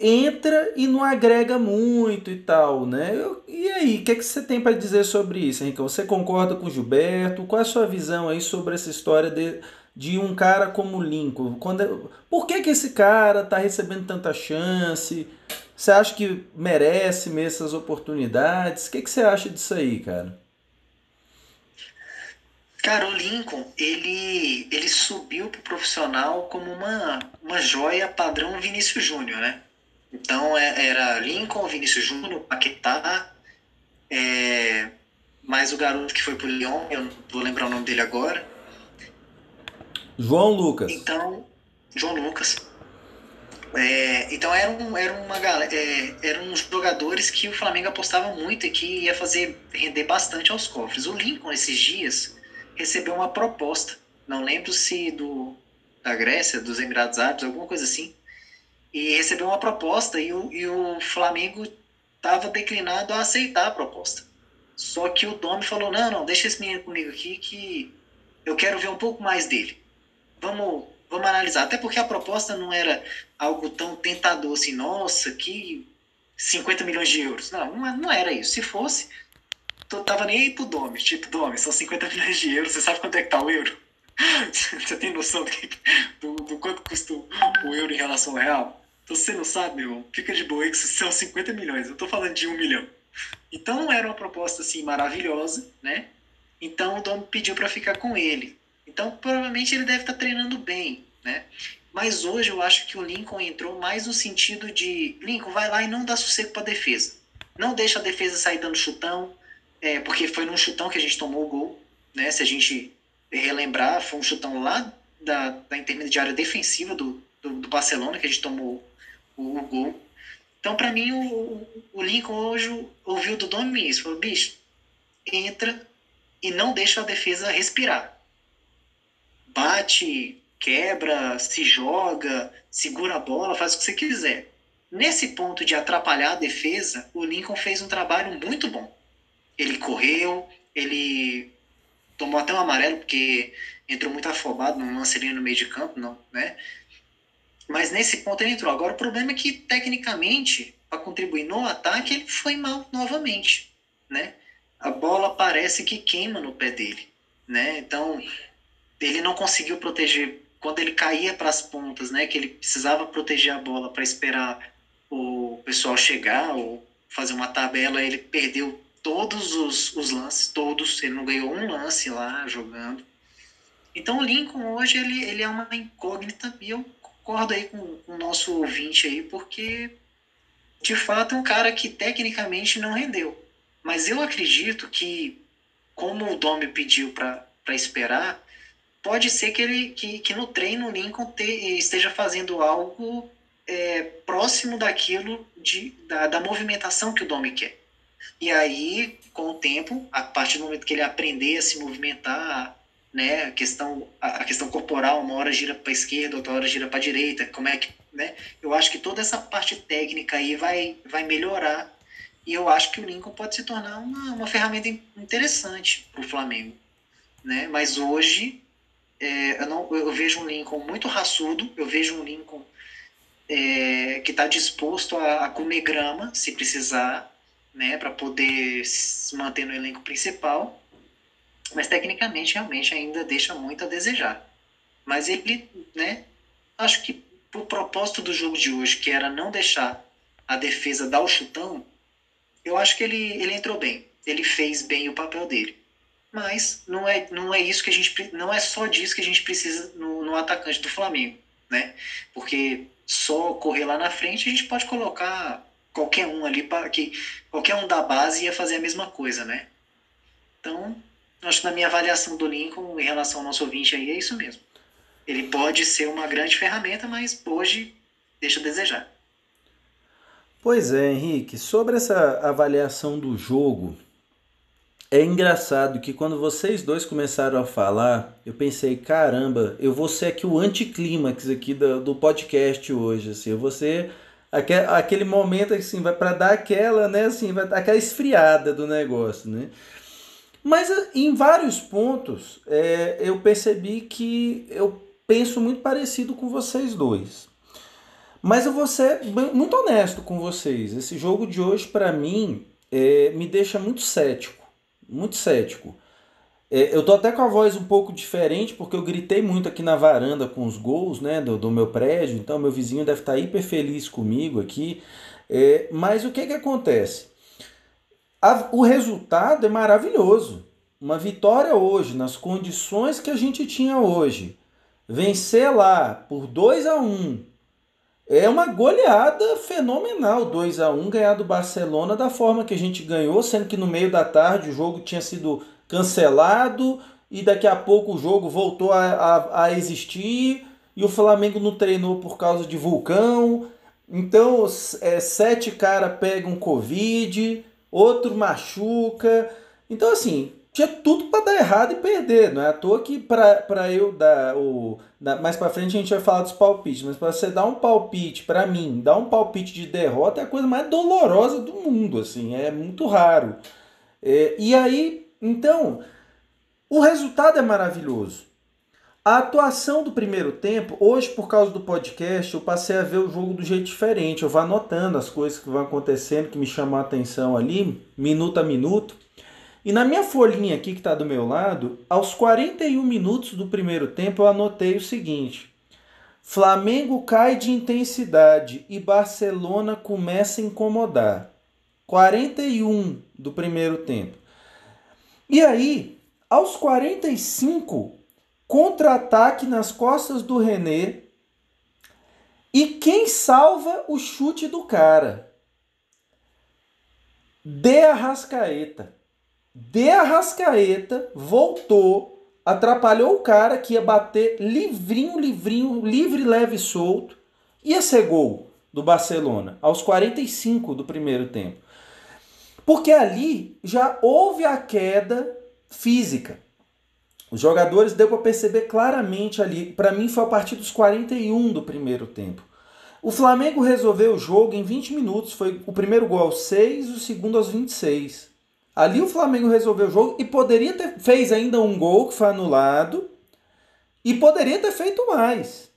entra e não agrega muito e tal, né? E aí, o que, é que você tem para dizer sobre isso, Henrique? Você concorda com o Gilberto? Qual é a sua visão aí sobre essa história de de um cara como Lincoln? Quando, por que, que esse cara está recebendo tanta chance? Você acha que merece mesmo essas oportunidades? O que, que você acha disso aí, cara? Cara, o Lincoln, ele, ele subiu pro profissional como uma, uma joia padrão Vinícius Júnior, né? Então é, era Lincoln, Vinícius Júnior, Paquetá, é, mais o garoto que foi pro Lyon, eu não vou lembrar o nome dele agora. João Lucas. Então, João Lucas. É, então eram, era uma é, eram uns jogadores que o Flamengo apostava muito e que ia fazer render bastante aos cofres. O Lincoln esses dias recebeu uma proposta, não lembro se do da Grécia, dos Emirados Árabes, alguma coisa assim, e recebeu uma proposta e o, e o Flamengo estava declinado a aceitar a proposta. Só que o Domi falou: não, não, deixa esse menino comigo aqui que eu quero ver um pouco mais dele vamos, vamos analisar. Até porque a proposta não era algo tão tentador assim, nossa, que 50 milhões de euros. Não, não era isso. Se fosse, eu tava nem aí pro Domes. Tipo, Domes, são 50 milhões de euros, você sabe quanto é que tá o euro? você tem noção do, que, do, do, quanto custa o euro em relação ao real? Então, você não sabe, meu irmão, fica de boa aí que são 50 milhões. Eu tô falando de um milhão. Então não era uma proposta assim maravilhosa, né? Então o Dom pediu para ficar com ele. Então, provavelmente ele deve estar tá treinando bem, né? Mas hoje eu acho que o Lincoln entrou mais no sentido de Lincoln vai lá e não dá sossego para a defesa. Não deixa a defesa sair dando chutão. é, porque foi num chutão que a gente tomou o gol, né? Se a gente relembrar, foi um chutão lá da, da intermediária defensiva do, do, do Barcelona que a gente tomou o, o gol. Então, para mim, o, o Lincoln hoje ouviu do Domi isso. Falou, bicho, entra e não deixa a defesa respirar. Bate, quebra, se joga, segura a bola, faz o que você quiser. Nesse ponto de atrapalhar a defesa, o Lincoln fez um trabalho muito bom. Ele correu, ele tomou até um amarelo, porque entrou muito afobado num lance ali no meio de campo, não, né? Mas nesse ponto ele entrou. Agora o problema é que, tecnicamente, para contribuir no ataque, ele foi mal novamente, né? A bola parece que queima no pé dele, né? Então, ele não conseguiu proteger quando ele caía para as pontas, né? Que ele precisava proteger a bola para esperar o pessoal chegar ou fazer uma tabela, ele perdeu todos os, os lances, todos. Ele não ganhou um lance lá jogando. Então o Lincoln hoje ele, ele é uma incógnita e eu concordo aí com, com o nosso ouvinte aí, porque de fato é um cara que tecnicamente não rendeu. Mas eu acredito que, como o Domi pediu para esperar, pode ser que ele que, que no treino o Lincoln te, esteja fazendo algo é, próximo daquilo de, da, da movimentação que o Domi quer. E aí, com o tempo, a partir do momento que ele aprender a se movimentar, né, a questão a questão corporal, uma hora gira para a esquerda, outra hora gira para a direita, como é que, né? Eu acho que toda essa parte técnica aí vai vai melhorar e eu acho que o Lincoln pode se tornar uma, uma ferramenta interessante para o Flamengo, né? Mas hoje é, eu não eu vejo um Lincoln muito raçudo, eu vejo um Lincoln é, que está disposto a, a comer grama se precisar, né, para poder se manter no elenco principal mas tecnicamente realmente ainda deixa muito a desejar. Mas ele, né, acho que o propósito do jogo de hoje, que era não deixar a defesa dar o chutão, eu acho que ele, ele entrou bem. Ele fez bem o papel dele. Mas não é, não é isso que a gente não é só disso que a gente precisa no, no atacante do Flamengo, né? Porque só correr lá na frente a gente pode colocar qualquer um ali para que qualquer um da base ia fazer a mesma coisa, né? Então, acho que na minha avaliação do Lincoln em relação ao nosso ouvinte aí é isso mesmo. Ele pode ser uma grande ferramenta, mas hoje deixa a desejar. Pois é, Henrique, sobre essa avaliação do jogo, é engraçado que quando vocês dois começaram a falar, eu pensei, caramba, eu vou ser aqui o anticlímax aqui do, do podcast hoje, assim, eu vou ser aquele, aquele momento assim, vai para dar aquela, né, assim, vai aquela esfriada do negócio, né? Mas eh, em vários pontos é, eu percebi que eu penso muito parecido com vocês dois. Mas eu vou ser muito honesto com vocês. Esse jogo de hoje, para mim, é, me deixa muito cético. Muito cético. É, eu tô até com a voz um pouco diferente, porque eu gritei muito aqui na varanda com os gols né, do, do meu prédio. Então, meu vizinho deve estar tá hiper feliz comigo aqui. É, mas o que, que acontece? A, o resultado é maravilhoso. Uma vitória hoje, nas condições que a gente tinha hoje, vencer lá por 2 a 1 é uma goleada fenomenal. 2 a 1 ganhar do Barcelona da forma que a gente ganhou, sendo que no meio da tarde o jogo tinha sido cancelado e daqui a pouco o jogo voltou a, a, a existir e o Flamengo não treinou por causa de vulcão. Então, é, sete caras pegam Covid outro machuca. Então, assim, tinha tudo para dar errado e perder. Não é à toa que para eu dar o. mais para frente a gente vai falar dos palpites, mas para você dar um palpite, para mim, dar um palpite de derrota é a coisa mais dolorosa do mundo, assim, é muito raro. É, e aí, então, o resultado é maravilhoso. A atuação do primeiro tempo, hoje por causa do podcast, eu passei a ver o jogo do jeito diferente. Eu vou anotando as coisas que vão acontecendo, que me chamam a atenção ali, minuto a minuto. E na minha folhinha aqui que está do meu lado, aos 41 minutos do primeiro tempo, eu anotei o seguinte: Flamengo cai de intensidade e Barcelona começa a incomodar. 41 do primeiro tempo. E aí, aos 45, contra-ataque nas costas do René. E quem salva o chute do cara? De Arrascaeta. De Arrascaeta, voltou, atrapalhou o cara que ia bater livrinho, livrinho, livre, leve e solto. Ia ser gol do Barcelona aos 45 do primeiro tempo. Porque ali já houve a queda física. Os jogadores deu para perceber claramente ali. Para mim foi a partir dos 41 do primeiro tempo. O Flamengo resolveu o jogo em 20 minutos. Foi o primeiro gol aos 6, o segundo aos 26. Ali o Flamengo resolveu o jogo e poderia ter fez ainda um gol que foi anulado e poderia ter feito mais.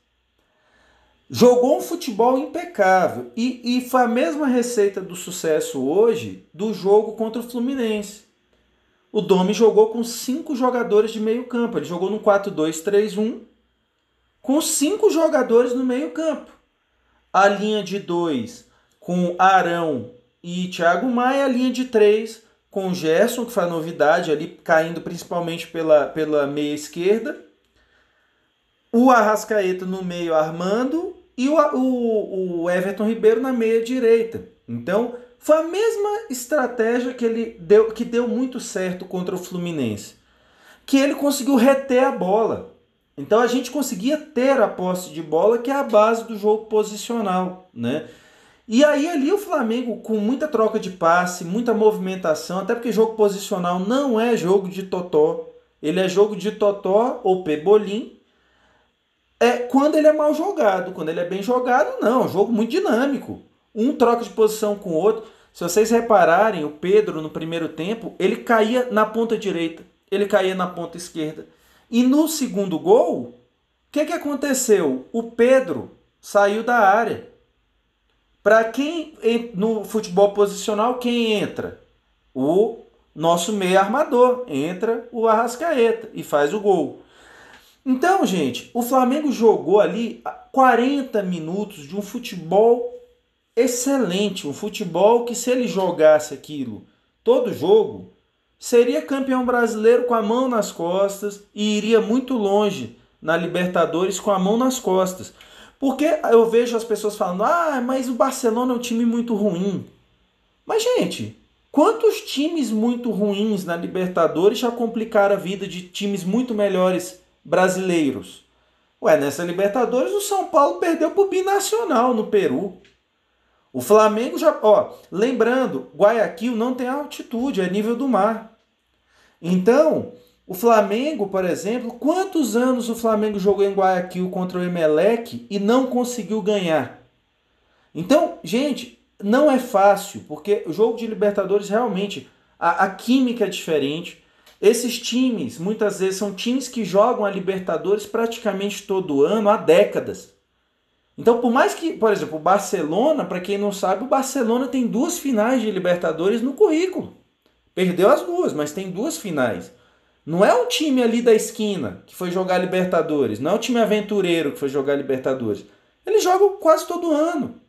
Jogou um futebol impecável e, e foi a mesma receita do sucesso hoje do jogo contra o Fluminense. O Domi jogou com cinco jogadores de meio campo. Ele jogou no 4-2-3-1 com cinco jogadores no meio campo. A linha de dois com Arão e Thiago Maia, a linha de três com Gerson, que foi a novidade ali, caindo principalmente pela, pela meia esquerda. O Arrascaeta no meio armando e o, o, o Everton Ribeiro na meia direita. Então, foi a mesma estratégia que ele deu, que deu muito certo contra o Fluminense, que ele conseguiu reter a bola. Então a gente conseguia ter a posse de bola, que é a base do jogo posicional, né? E aí ali o Flamengo com muita troca de passe, muita movimentação, até porque jogo posicional não é jogo de totó, ele é jogo de totó ou pebolim. É quando ele é mal jogado, quando ele é bem jogado, não, é um jogo muito dinâmico. Um troca de posição com o outro. Se vocês repararem, o Pedro no primeiro tempo, ele caía na ponta direita, ele caía na ponta esquerda. E no segundo gol, o que, que aconteceu? O Pedro saiu da área. Para quem no futebol posicional, quem entra? O nosso meio armador. Entra o Arrascaeta e faz o gol. Então, gente, o Flamengo jogou ali 40 minutos de um futebol excelente, um futebol que se ele jogasse aquilo todo jogo, seria campeão brasileiro com a mão nas costas e iria muito longe na Libertadores com a mão nas costas. Porque eu vejo as pessoas falando: "Ah, mas o Barcelona é um time muito ruim". Mas gente, quantos times muito ruins na Libertadores já complicaram a vida de times muito melhores brasileiros? Ué, nessa Libertadores o São Paulo perdeu pro Binacional no Peru. O Flamengo já, ó, lembrando, Guayaquil não tem altitude, é nível do mar. Então, o Flamengo, por exemplo, quantos anos o Flamengo jogou em Guayaquil contra o Emelec e não conseguiu ganhar? Então, gente, não é fácil, porque o jogo de Libertadores realmente a, a química é diferente. Esses times, muitas vezes, são times que jogam a Libertadores praticamente todo ano, há décadas. Então, por mais que, por exemplo, o Barcelona, para quem não sabe, o Barcelona tem duas finais de Libertadores no currículo. Perdeu as duas, mas tem duas finais. Não é um time ali da esquina que foi jogar Libertadores, não é um time aventureiro que foi jogar Libertadores. Eles jogam quase todo ano.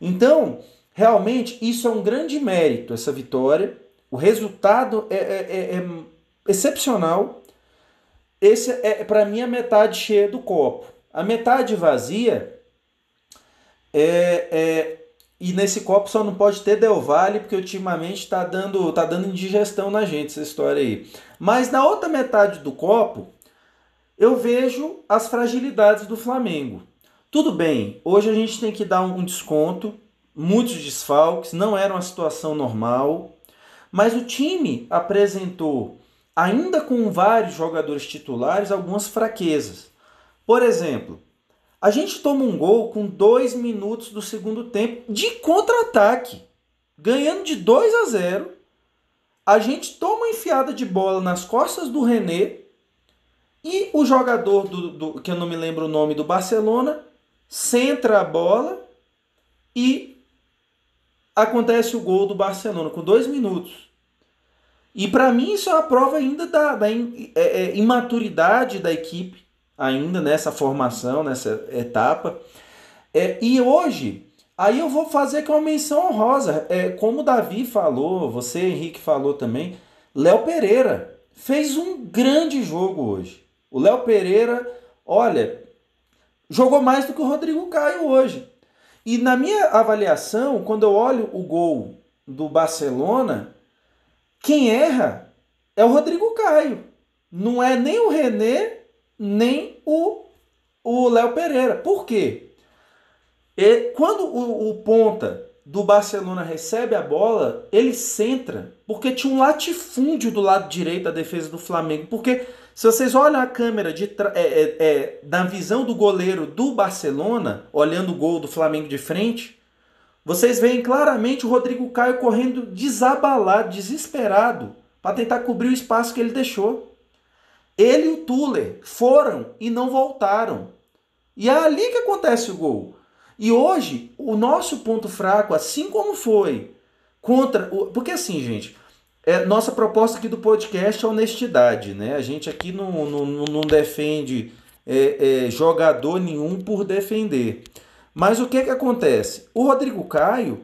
Então, realmente, isso é um grande mérito, essa vitória. O resultado é, é, é, é excepcional. Esse é, para mim, a metade cheia do copo. A metade vazia é, é, e nesse copo só não pode ter Del Valle, porque ultimamente está dando, tá dando indigestão na gente essa história aí. Mas na outra metade do copo, eu vejo as fragilidades do Flamengo. Tudo bem, hoje a gente tem que dar um desconto, muitos desfalques, não era uma situação normal, mas o time apresentou, ainda com vários jogadores titulares, algumas fraquezas. Por exemplo, a gente toma um gol com dois minutos do segundo tempo de contra-ataque, ganhando de 2 a 0. A gente toma uma enfiada de bola nas costas do René e o jogador do, do que eu não me lembro o nome do Barcelona centra a bola e acontece o gol do Barcelona com dois minutos. E para mim isso é uma prova ainda da, da in, é, é, imaturidade da equipe ainda nessa formação, nessa etapa. É, e hoje, aí eu vou fazer aqui uma menção honrosa. É, como o Davi falou, você, Henrique, falou também, Léo Pereira fez um grande jogo hoje. O Léo Pereira, olha, jogou mais do que o Rodrigo Caio hoje. E na minha avaliação, quando eu olho o gol do Barcelona, quem erra é o Rodrigo Caio. Não é nem o René, nem o o Léo Pereira. Por quê? Quando o, o, ponta do Barcelona recebe a bola, ele centra, porque tinha um latifúndio do lado direito da defesa do Flamengo. Porque se vocês olham a câmera de é, é, é, da visão do goleiro do Barcelona, olhando o gol do Flamengo de frente, vocês veem claramente o Rodrigo Caio correndo desabalado, desesperado, para tentar cobrir o espaço que ele deixou. Ele e o Tuller foram e não voltaram. E é ali que acontece o gol. E hoje, o nosso ponto fraco, assim como foi contra. O... Porque assim, gente, é, nossa proposta aqui do podcast é honestidade, né? A gente aqui não, não, não defende é, é, jogador nenhum por defender. Mas o que que acontece? O Rodrigo Caio,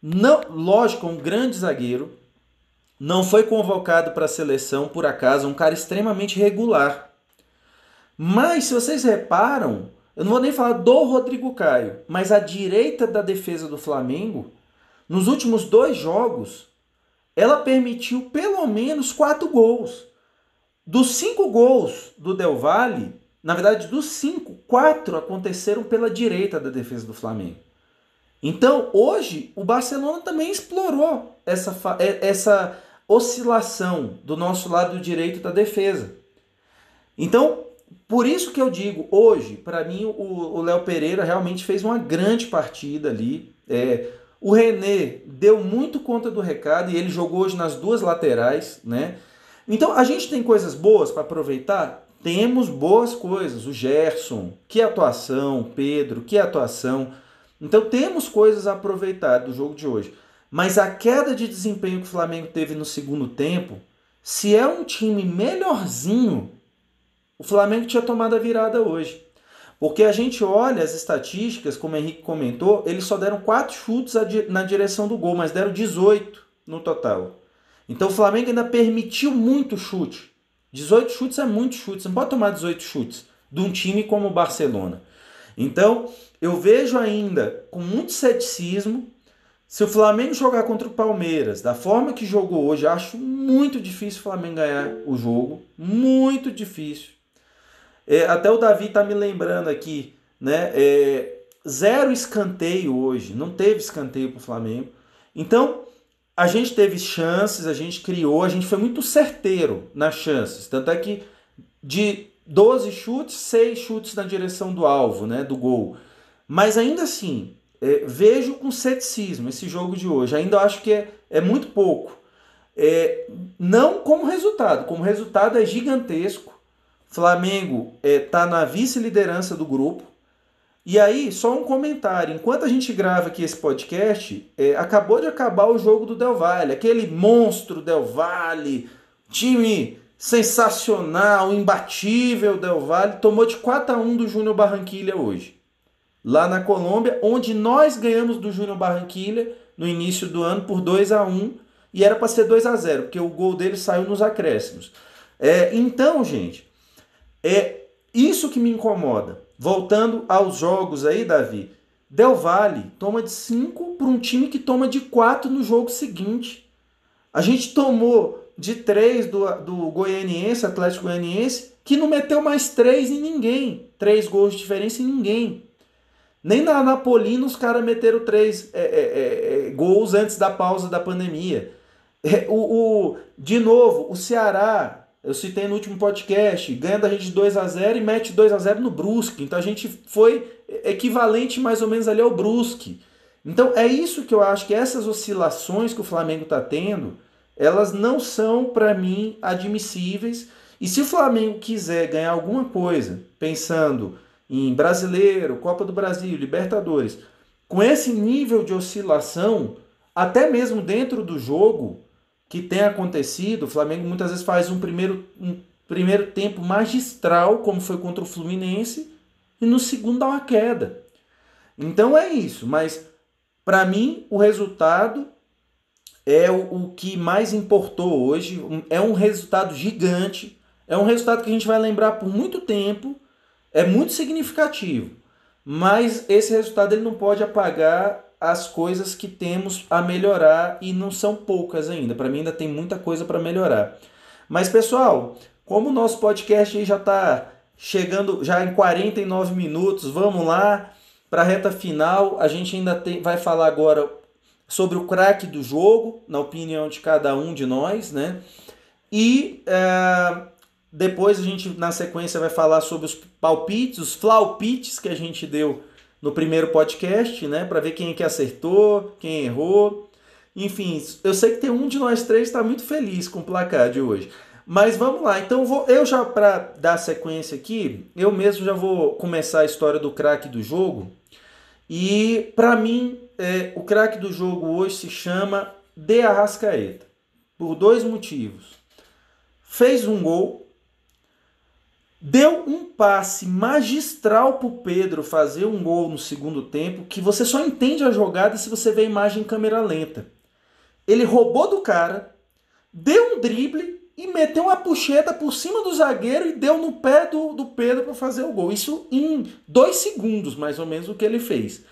não, lógico, um grande zagueiro, não foi convocado para a seleção por acaso, um cara extremamente regular. Mas se vocês reparam, eu não vou nem falar do Rodrigo Caio, mas a direita da defesa do Flamengo, nos últimos dois jogos, ela permitiu pelo menos quatro gols. Dos cinco gols do Del Valle, na verdade, dos cinco, quatro aconteceram pela direita da defesa do Flamengo. Então, hoje, o Barcelona também explorou essa, é, essa oscilação do nosso lado direito da defesa. Então, por isso que eu digo, hoje, para mim, o Léo Pereira realmente fez uma grande partida ali. É, o René deu muito conta do recado e ele jogou hoje nas duas laterais, né? Então a gente tem coisas boas para aproveitar? Temos boas coisas. O Gerson, que atuação, Pedro, que atuação. Então temos coisas a aproveitar do jogo de hoje. Mas a queda de desempenho que o Flamengo teve no segundo tempo, se é um time melhorzinho o Flamengo tinha tomado a virada hoje. Porque a gente olha as estatísticas, como o Henrique comentou, eles só deram 4 chutes na direção do gol, mas deram 18 no total. Então o Flamengo ainda permitiu muito chute. 18 chutes é muito chute, você não pode tomar 18 chutes de um time como o Barcelona. Então eu vejo ainda com muito ceticismo. Se o Flamengo jogar contra o Palmeiras da forma que jogou hoje, acho muito difícil o Flamengo ganhar o jogo. Muito difícil. É, até o Davi está me lembrando aqui, né? É, zero escanteio hoje, não teve escanteio para o Flamengo. Então, a gente teve chances, a gente criou, a gente foi muito certeiro nas chances. Tanto é que de 12 chutes, 6 chutes na direção do alvo, né? Do gol. Mas ainda assim, é, vejo com ceticismo esse jogo de hoje. Ainda acho que é, é muito pouco. É, não como resultado, como resultado é gigantesco. Flamengo está é, na vice-liderança do grupo. E aí, só um comentário: enquanto a gente grava aqui esse podcast, é, acabou de acabar o jogo do Del Valle, aquele monstro Del Valle, time sensacional, imbatível Del Valle, tomou de 4 a 1 do Júnior Barranquilha hoje. Lá na Colômbia, onde nós ganhamos do Júnior Barranquilha no início do ano por 2 a 1 e era para ser 2 a 0 porque o gol dele saiu nos acréscimos. É, então, gente, é isso que me incomoda. Voltando aos jogos aí, Davi. Del Valle toma de 5 para um time que toma de 4 no jogo seguinte. A gente tomou de 3 do, do Goianiense, Atlético Goianiense, que não meteu mais 3 em ninguém. 3 gols de diferença em ninguém. Nem na Napolina os caras meteram 3 é, é, é, é, gols antes da pausa da pandemia. É, o, o, de novo, o Ceará eu citei no último podcast, ganha da gente 2 a 0 e mete 2 a 0 no Brusque. Então a gente foi equivalente mais ou menos ali ao Brusque. Então é isso que eu acho que essas oscilações que o Flamengo está tendo, elas não são para mim admissíveis. E se o Flamengo quiser ganhar alguma coisa, pensando em Brasileiro, Copa do Brasil, Libertadores, com esse nível de oscilação, até mesmo dentro do jogo, que tem acontecido, o Flamengo muitas vezes faz um primeiro, um primeiro tempo magistral, como foi contra o Fluminense, e no segundo dá uma queda. Então é isso, mas para mim o resultado é o, o que mais importou hoje, é um resultado gigante, é um resultado que a gente vai lembrar por muito tempo, é muito significativo, mas esse resultado ele não pode apagar as coisas que temos a melhorar e não são poucas ainda. Para mim ainda tem muita coisa para melhorar. Mas pessoal, como o nosso podcast já está chegando já em 49 minutos, vamos lá para a reta final. A gente ainda tem, vai falar agora sobre o craque do jogo, na opinião de cada um de nós, né? E é, depois a gente, na sequência, vai falar sobre os palpites, os flaupites que a gente deu no primeiro podcast, né? Para ver quem é que acertou, quem errou. Enfim, eu sei que tem um de nós três está muito feliz com o placar de hoje. Mas vamos lá, então vou, eu já para dar sequência aqui, eu mesmo já vou começar a história do craque do jogo. E para mim, é, o craque do jogo hoje se chama De Arrascaeta, por dois motivos. Fez um gol, deu um passe magistral para o Pedro fazer um gol no segundo tempo, que você só entende a jogada se você vê a imagem em câmera lenta. Ele roubou do cara, deu um drible e meteu uma puxeta por cima do zagueiro e deu no pé do, do Pedro para fazer o gol. Isso em dois segundos, mais ou menos, o que ele fez.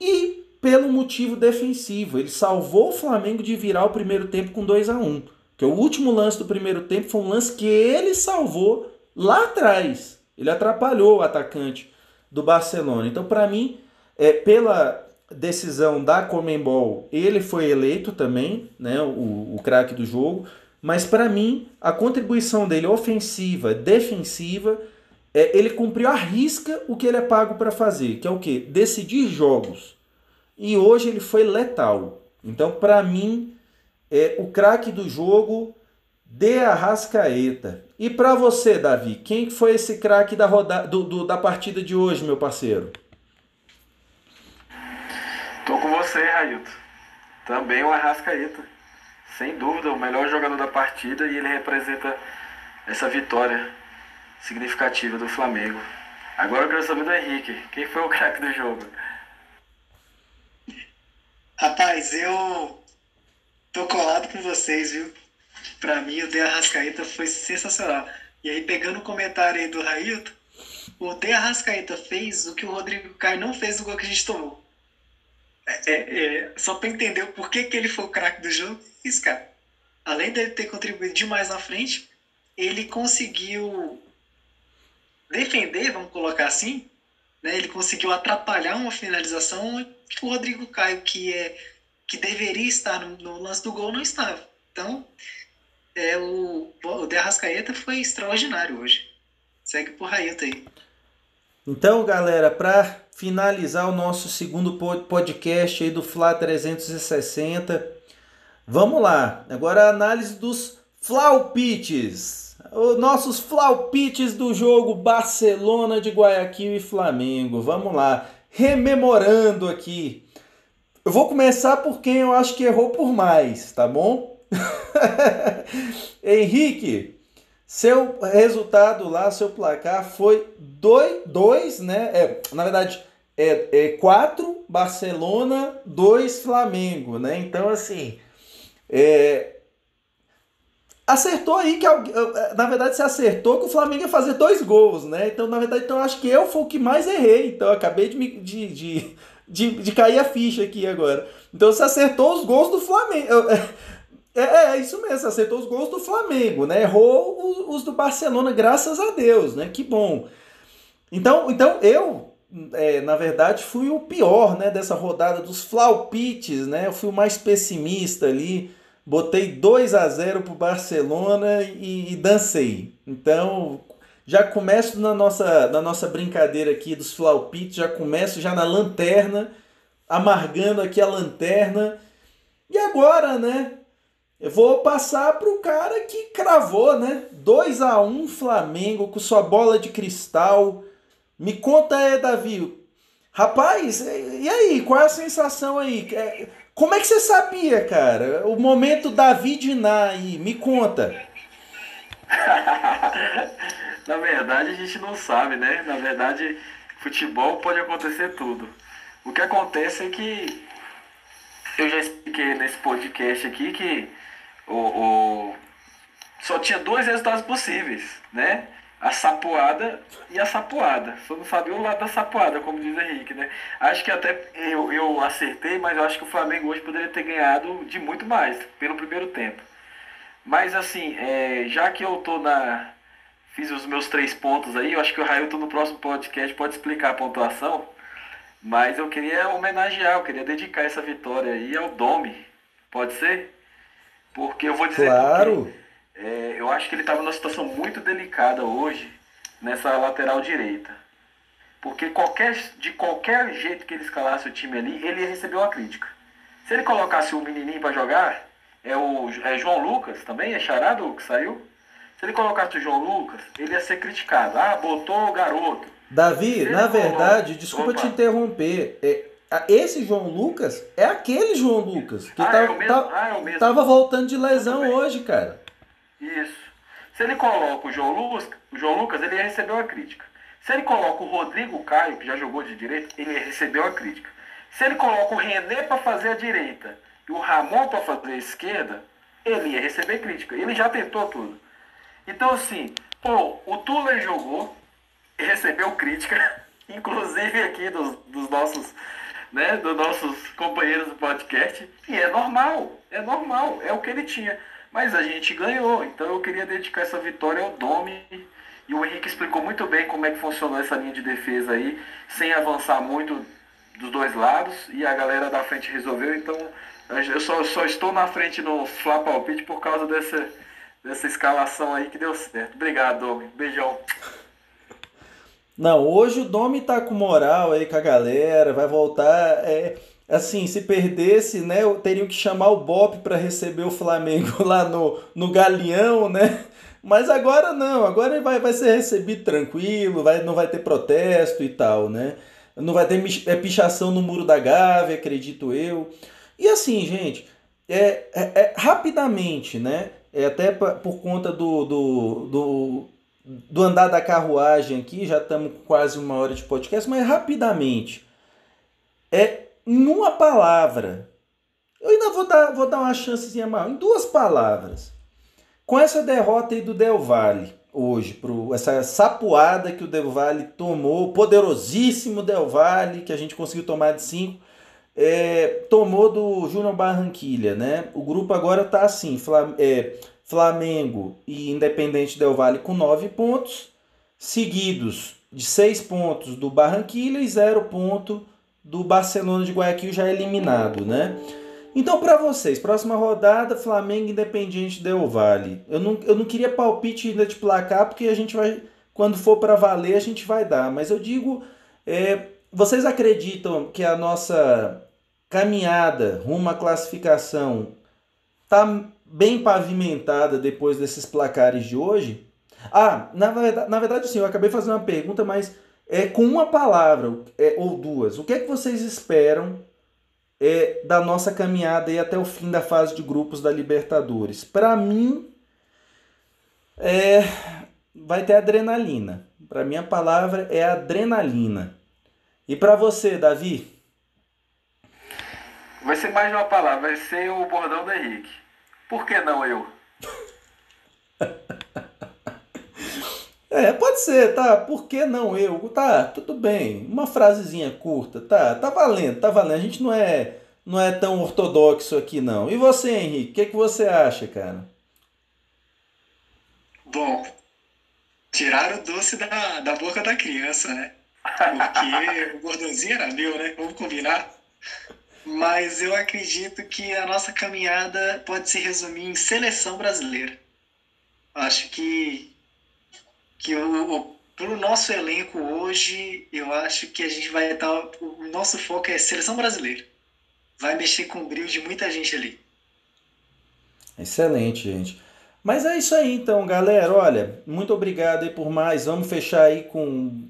E pelo motivo defensivo, ele salvou o Flamengo de virar o primeiro tempo com 2 a 1 um, Que o último lance do primeiro tempo foi um lance que ele salvou lá atrás. Ele atrapalhou o atacante do Barcelona. Então, para mim, é, pela decisão da Comembol, ele foi eleito também, né, o, o craque do jogo. Mas para mim, a contribuição dele ofensiva, defensiva, é, ele cumpriu a risca o que ele é pago para fazer, que é o que? Decidir jogos. E hoje ele foi letal. Então, para mim, é o craque do jogo de Arrascaeta. E para você, Davi, quem foi esse craque da, roda... Do, do, da partida de hoje, meu parceiro? Tô com você, Railton. Também o Arrascaeta sem dúvida, o melhor jogador da partida e ele representa essa vitória significativa do Flamengo. Agora eu quero saber do Henrique. Quem foi o craque do jogo? Rapaz, eu tô colado com vocês, viu? Pra mim, o De Arrascaeta foi sensacional. E aí, pegando o comentário aí do Railton, o De Arrascaeta fez o que o Rodrigo Caio não fez no gol que a gente tomou. É, é, é só para entender o porquê que ele foi o craque do jogo, isso, cara. Além dele ter contribuído demais na frente, ele conseguiu defender, vamos colocar assim, né? Ele conseguiu atrapalhar uma finalização que o Rodrigo Caio, que é que deveria estar no, no lance do gol, não estava. Então, é, o, o De Arrascaeta foi extraordinário hoje. Segue por Railton aí. Então, galera, para finalizar o nosso segundo podcast aí do Fla 360, Vamos lá, agora a análise dos flaupites. Os nossos flaupites do jogo Barcelona de Guayaquil e Flamengo. Vamos lá, rememorando aqui. Eu vou começar por quem eu acho que errou por mais, tá bom? Henrique, seu resultado lá, seu placar foi 2, né? É, na verdade, é 4 é Barcelona, 2 Flamengo, né? Então, assim, é, acertou aí que é, na verdade você acertou que o Flamengo ia fazer dois gols, né? Então, na verdade, então acho que eu fui o que mais errei. Então, acabei de, me, de, de, de, de, cair a ficha aqui agora. Então, você acertou os gols do Flamengo. É, é, é isso mesmo, você acertou os gols do Flamengo, né? Errou os, os, do Barcelona, graças a Deus, né? Que bom. Então, então eu, é, na verdade, fui o pior, né? Dessa rodada dos flaupites, né? Eu fui o mais pessimista ali botei 2 a 0 para o Barcelona e, e, dancei. Então, já começo na nossa, na nossa brincadeira aqui dos flaupites, já começo já na lanterna, amargando aqui a lanterna. E agora, né? Eu vou passar para o cara que cravou, né? 2 a 1 Flamengo com sua bola de cristal. Me conta aí, Davi. Rapaz, e aí? Qual é a sensação aí? É, como é que você sabia, cara? O momento David Ná aí, me conta. Na verdade, a gente não sabe, né? Na verdade, futebol pode acontecer tudo. O que acontece é que eu já expliquei nesse podcast aqui que o, o só tinha dois resultados possíveis, né? a sapoada e a sapoada. Só não sabia o lado da sapoada, como diz Henrique, né? Acho que até eu, eu acertei, mas eu acho que o Flamengo hoje poderia ter ganhado de muito mais pelo primeiro tempo. Mas assim, é, já que eu tô na. Fiz os meus três pontos aí, eu acho que o Railton no próximo podcast pode explicar a pontuação. Mas eu queria homenagear, eu queria dedicar essa vitória aí ao Domi. Pode ser? Porque eu vou dizer. Claro! é, eu acho que ele estava numa situação muito delicada hoje nessa lateral direita. Porque qualquer, de qualquer jeito que ele escalasse o time ali, ele ia receber uma crítica. Se ele colocasse o menininho para jogar, é o é João Lucas também, é Charado que saiu. Se ele colocasse o João Lucas, ele ia ser criticado. Ah, botou o garoto. Davi, na verdade, desculpa Opa. te interromper. É, esse João Lucas é aquele João Lucas que ah, tava, é tá, ah, é tava voltando de lesão hoje, cara. Isso. Se ele coloca o João, Lucas, o João Lucas, ele ia receber uma crítica. Se ele coloca o Rodrigo Caio, que já jogou de direita, ele ia receber uma crítica. Se ele coloca o René para fazer a direita e o Ramon para fazer a esquerda, ele ia receber crítica. Ele já tentou tudo. Então, assim, pô, o Tuller jogou, e recebeu crítica, inclusive aqui dos, dos nossos, né, dos nossos companheiros do podcast, e é normal, é normal, é o que ele tinha. Mas a gente ganhou, então eu queria dedicar essa vitória ao Domi. E o Henrique explicou muito bem como é que funcionou essa linha de defesa aí, sem avançar muito dos dois lados, e a galera da frente resolveu, então eu só, só estou na frente no Flá Palpite por causa dessa, dessa escalação aí que deu certo. Obrigado, Domi. Beijão. Não, hoje o Domi tá com moral aí com a galera, vai voltar. É, assim, se perdesse, né, teriam que chamar o Bop para receber o Flamengo lá no, no Galeão, né? Mas agora não, agora ele vai, vai ser recebido tranquilo, vai, não vai ter protesto e tal, né? Não vai ter é, pichação no muro da Gávea, acredito eu. E assim, gente, é, é, é rapidamente, né? É até por conta do, do, do do andar da carruagem aqui, já estamos quase uma hora de podcast, mas rapidamente. É em uma palavra. Eu ainda vou dar, vou dar uma chancezinha maior. Em duas palavras. Com essa derrota aí do Del Valle hoje, pro, essa sapuada que o Del Valle tomou, poderosíssimo Del Valle, que a gente conseguiu tomar de 5, é, tomou do Júnior Barranquilha, né? O grupo agora tá assim, é, Flamengo e Independente Del Valle com 9 pontos, seguidos de 6 pontos do Barranquilla e 0 ponto do Barcelona de Guayaquil já eliminado, né? Então, para vocês, próxima rodada, Flamengo Independiente Del Valle. Eu não, eu não queria palpite ainda de placar, porque a gente vai, quando for para valer, a gente vai dar. Mas eu digo, é, vocês acreditam que a nossa caminhada rumo à classificação tá bem pavimentada depois desses placares de hoje? Ah, na verdade, na verdade sim, eu acabei fazendo uma pergunta, mas é com uma palavra é, ou duas. O que é que vocês esperam é, da nossa caminhada aí até o fim da fase de grupos da Libertadores? Para mim, é, vai ter adrenalina. Para mim, a palavra é adrenalina. E para você, Davi? Vai ser mais uma palavra, vai ser o bordão do Henrique. Por que não eu? É, pode ser, tá? Por que não eu? Tá, tudo bem. Uma frasezinha curta, tá? Tá valendo, tá valendo. A gente não é não é tão ortodoxo aqui não. E você, Henrique, o que, que você acha, cara? Bom, tirar o doce da, da boca da criança, né? Porque o gordãozinho era meu, né? Vamos combinar. Mas eu acredito que a nossa caminhada pode se resumir em seleção brasileira. Acho que, que o, o, pro nosso elenco hoje, eu acho que a gente vai estar. O nosso foco é seleção brasileira. Vai mexer com o brilho de muita gente ali. Excelente, gente. Mas é isso aí então, galera. Olha, muito obrigado aí por mais. Vamos fechar aí com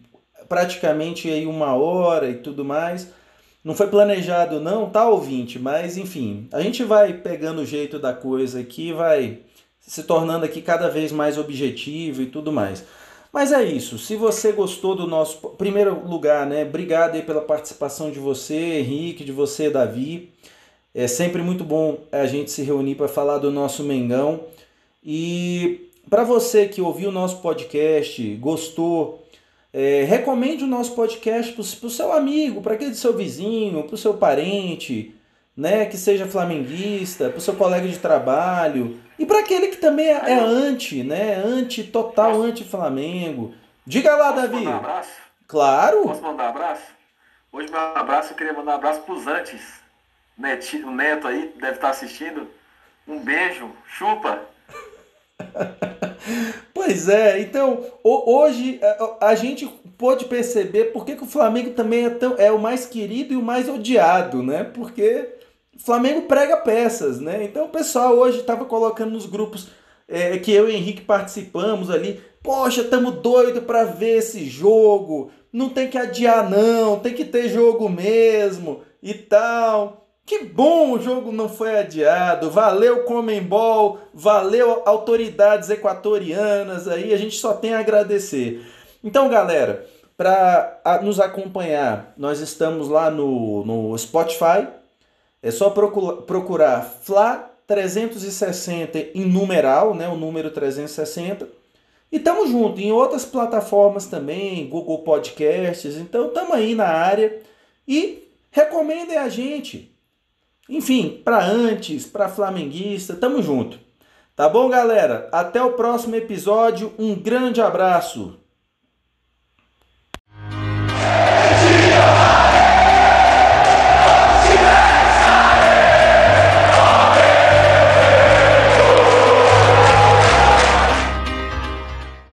praticamente aí uma hora e tudo mais. Não foi planejado não, tá ouvinte, mas enfim, a gente vai pegando o jeito da coisa aqui, vai se tornando aqui cada vez mais objetivo e tudo mais. Mas é isso. Se você gostou do nosso primeiro lugar, né? Obrigado aí pela participação de você, Henrique, de você, Davi. É sempre muito bom a gente se reunir para falar do nosso Mengão. E para você que ouviu o nosso podcast, gostou, é, recomende o nosso podcast para o seu amigo, para aquele seu vizinho, para o seu parente, né, que seja flamenguista, para o seu colega de trabalho e para aquele que também é, é anti, né, anti total anti Flamengo. Diga lá, Posso Davi. Mandar um abraço? Claro. Posso mandar um abraço? Hoje meu abraço eu queria mandar um abraço para os antes. Neto, o Neto aí deve estar assistindo. Um beijo, chupa. Pois é, então hoje a gente pôde perceber por que, que o Flamengo também é, tão, é o mais querido e o mais odiado, né? Porque o Flamengo prega peças, né? Então o pessoal hoje estava colocando nos grupos é, que eu e Henrique participamos ali. Poxa, estamos doido para ver esse jogo. Não tem que adiar, não, tem que ter jogo mesmo e tal. Que bom o jogo não foi adiado. Valeu Comembol, valeu autoridades equatorianas aí, a gente só tem a agradecer. Então, galera, para nos acompanhar, nós estamos lá no, no Spotify. É só procurar, procurar Fla 360 em numeral, né, o número 360. E estamos junto em outras plataformas também, Google Podcasts. Então, estamos aí na área e recomendem a gente. Enfim, para antes, para flamenguista, tamo junto. Tá bom, galera? Até o próximo episódio. Um grande abraço.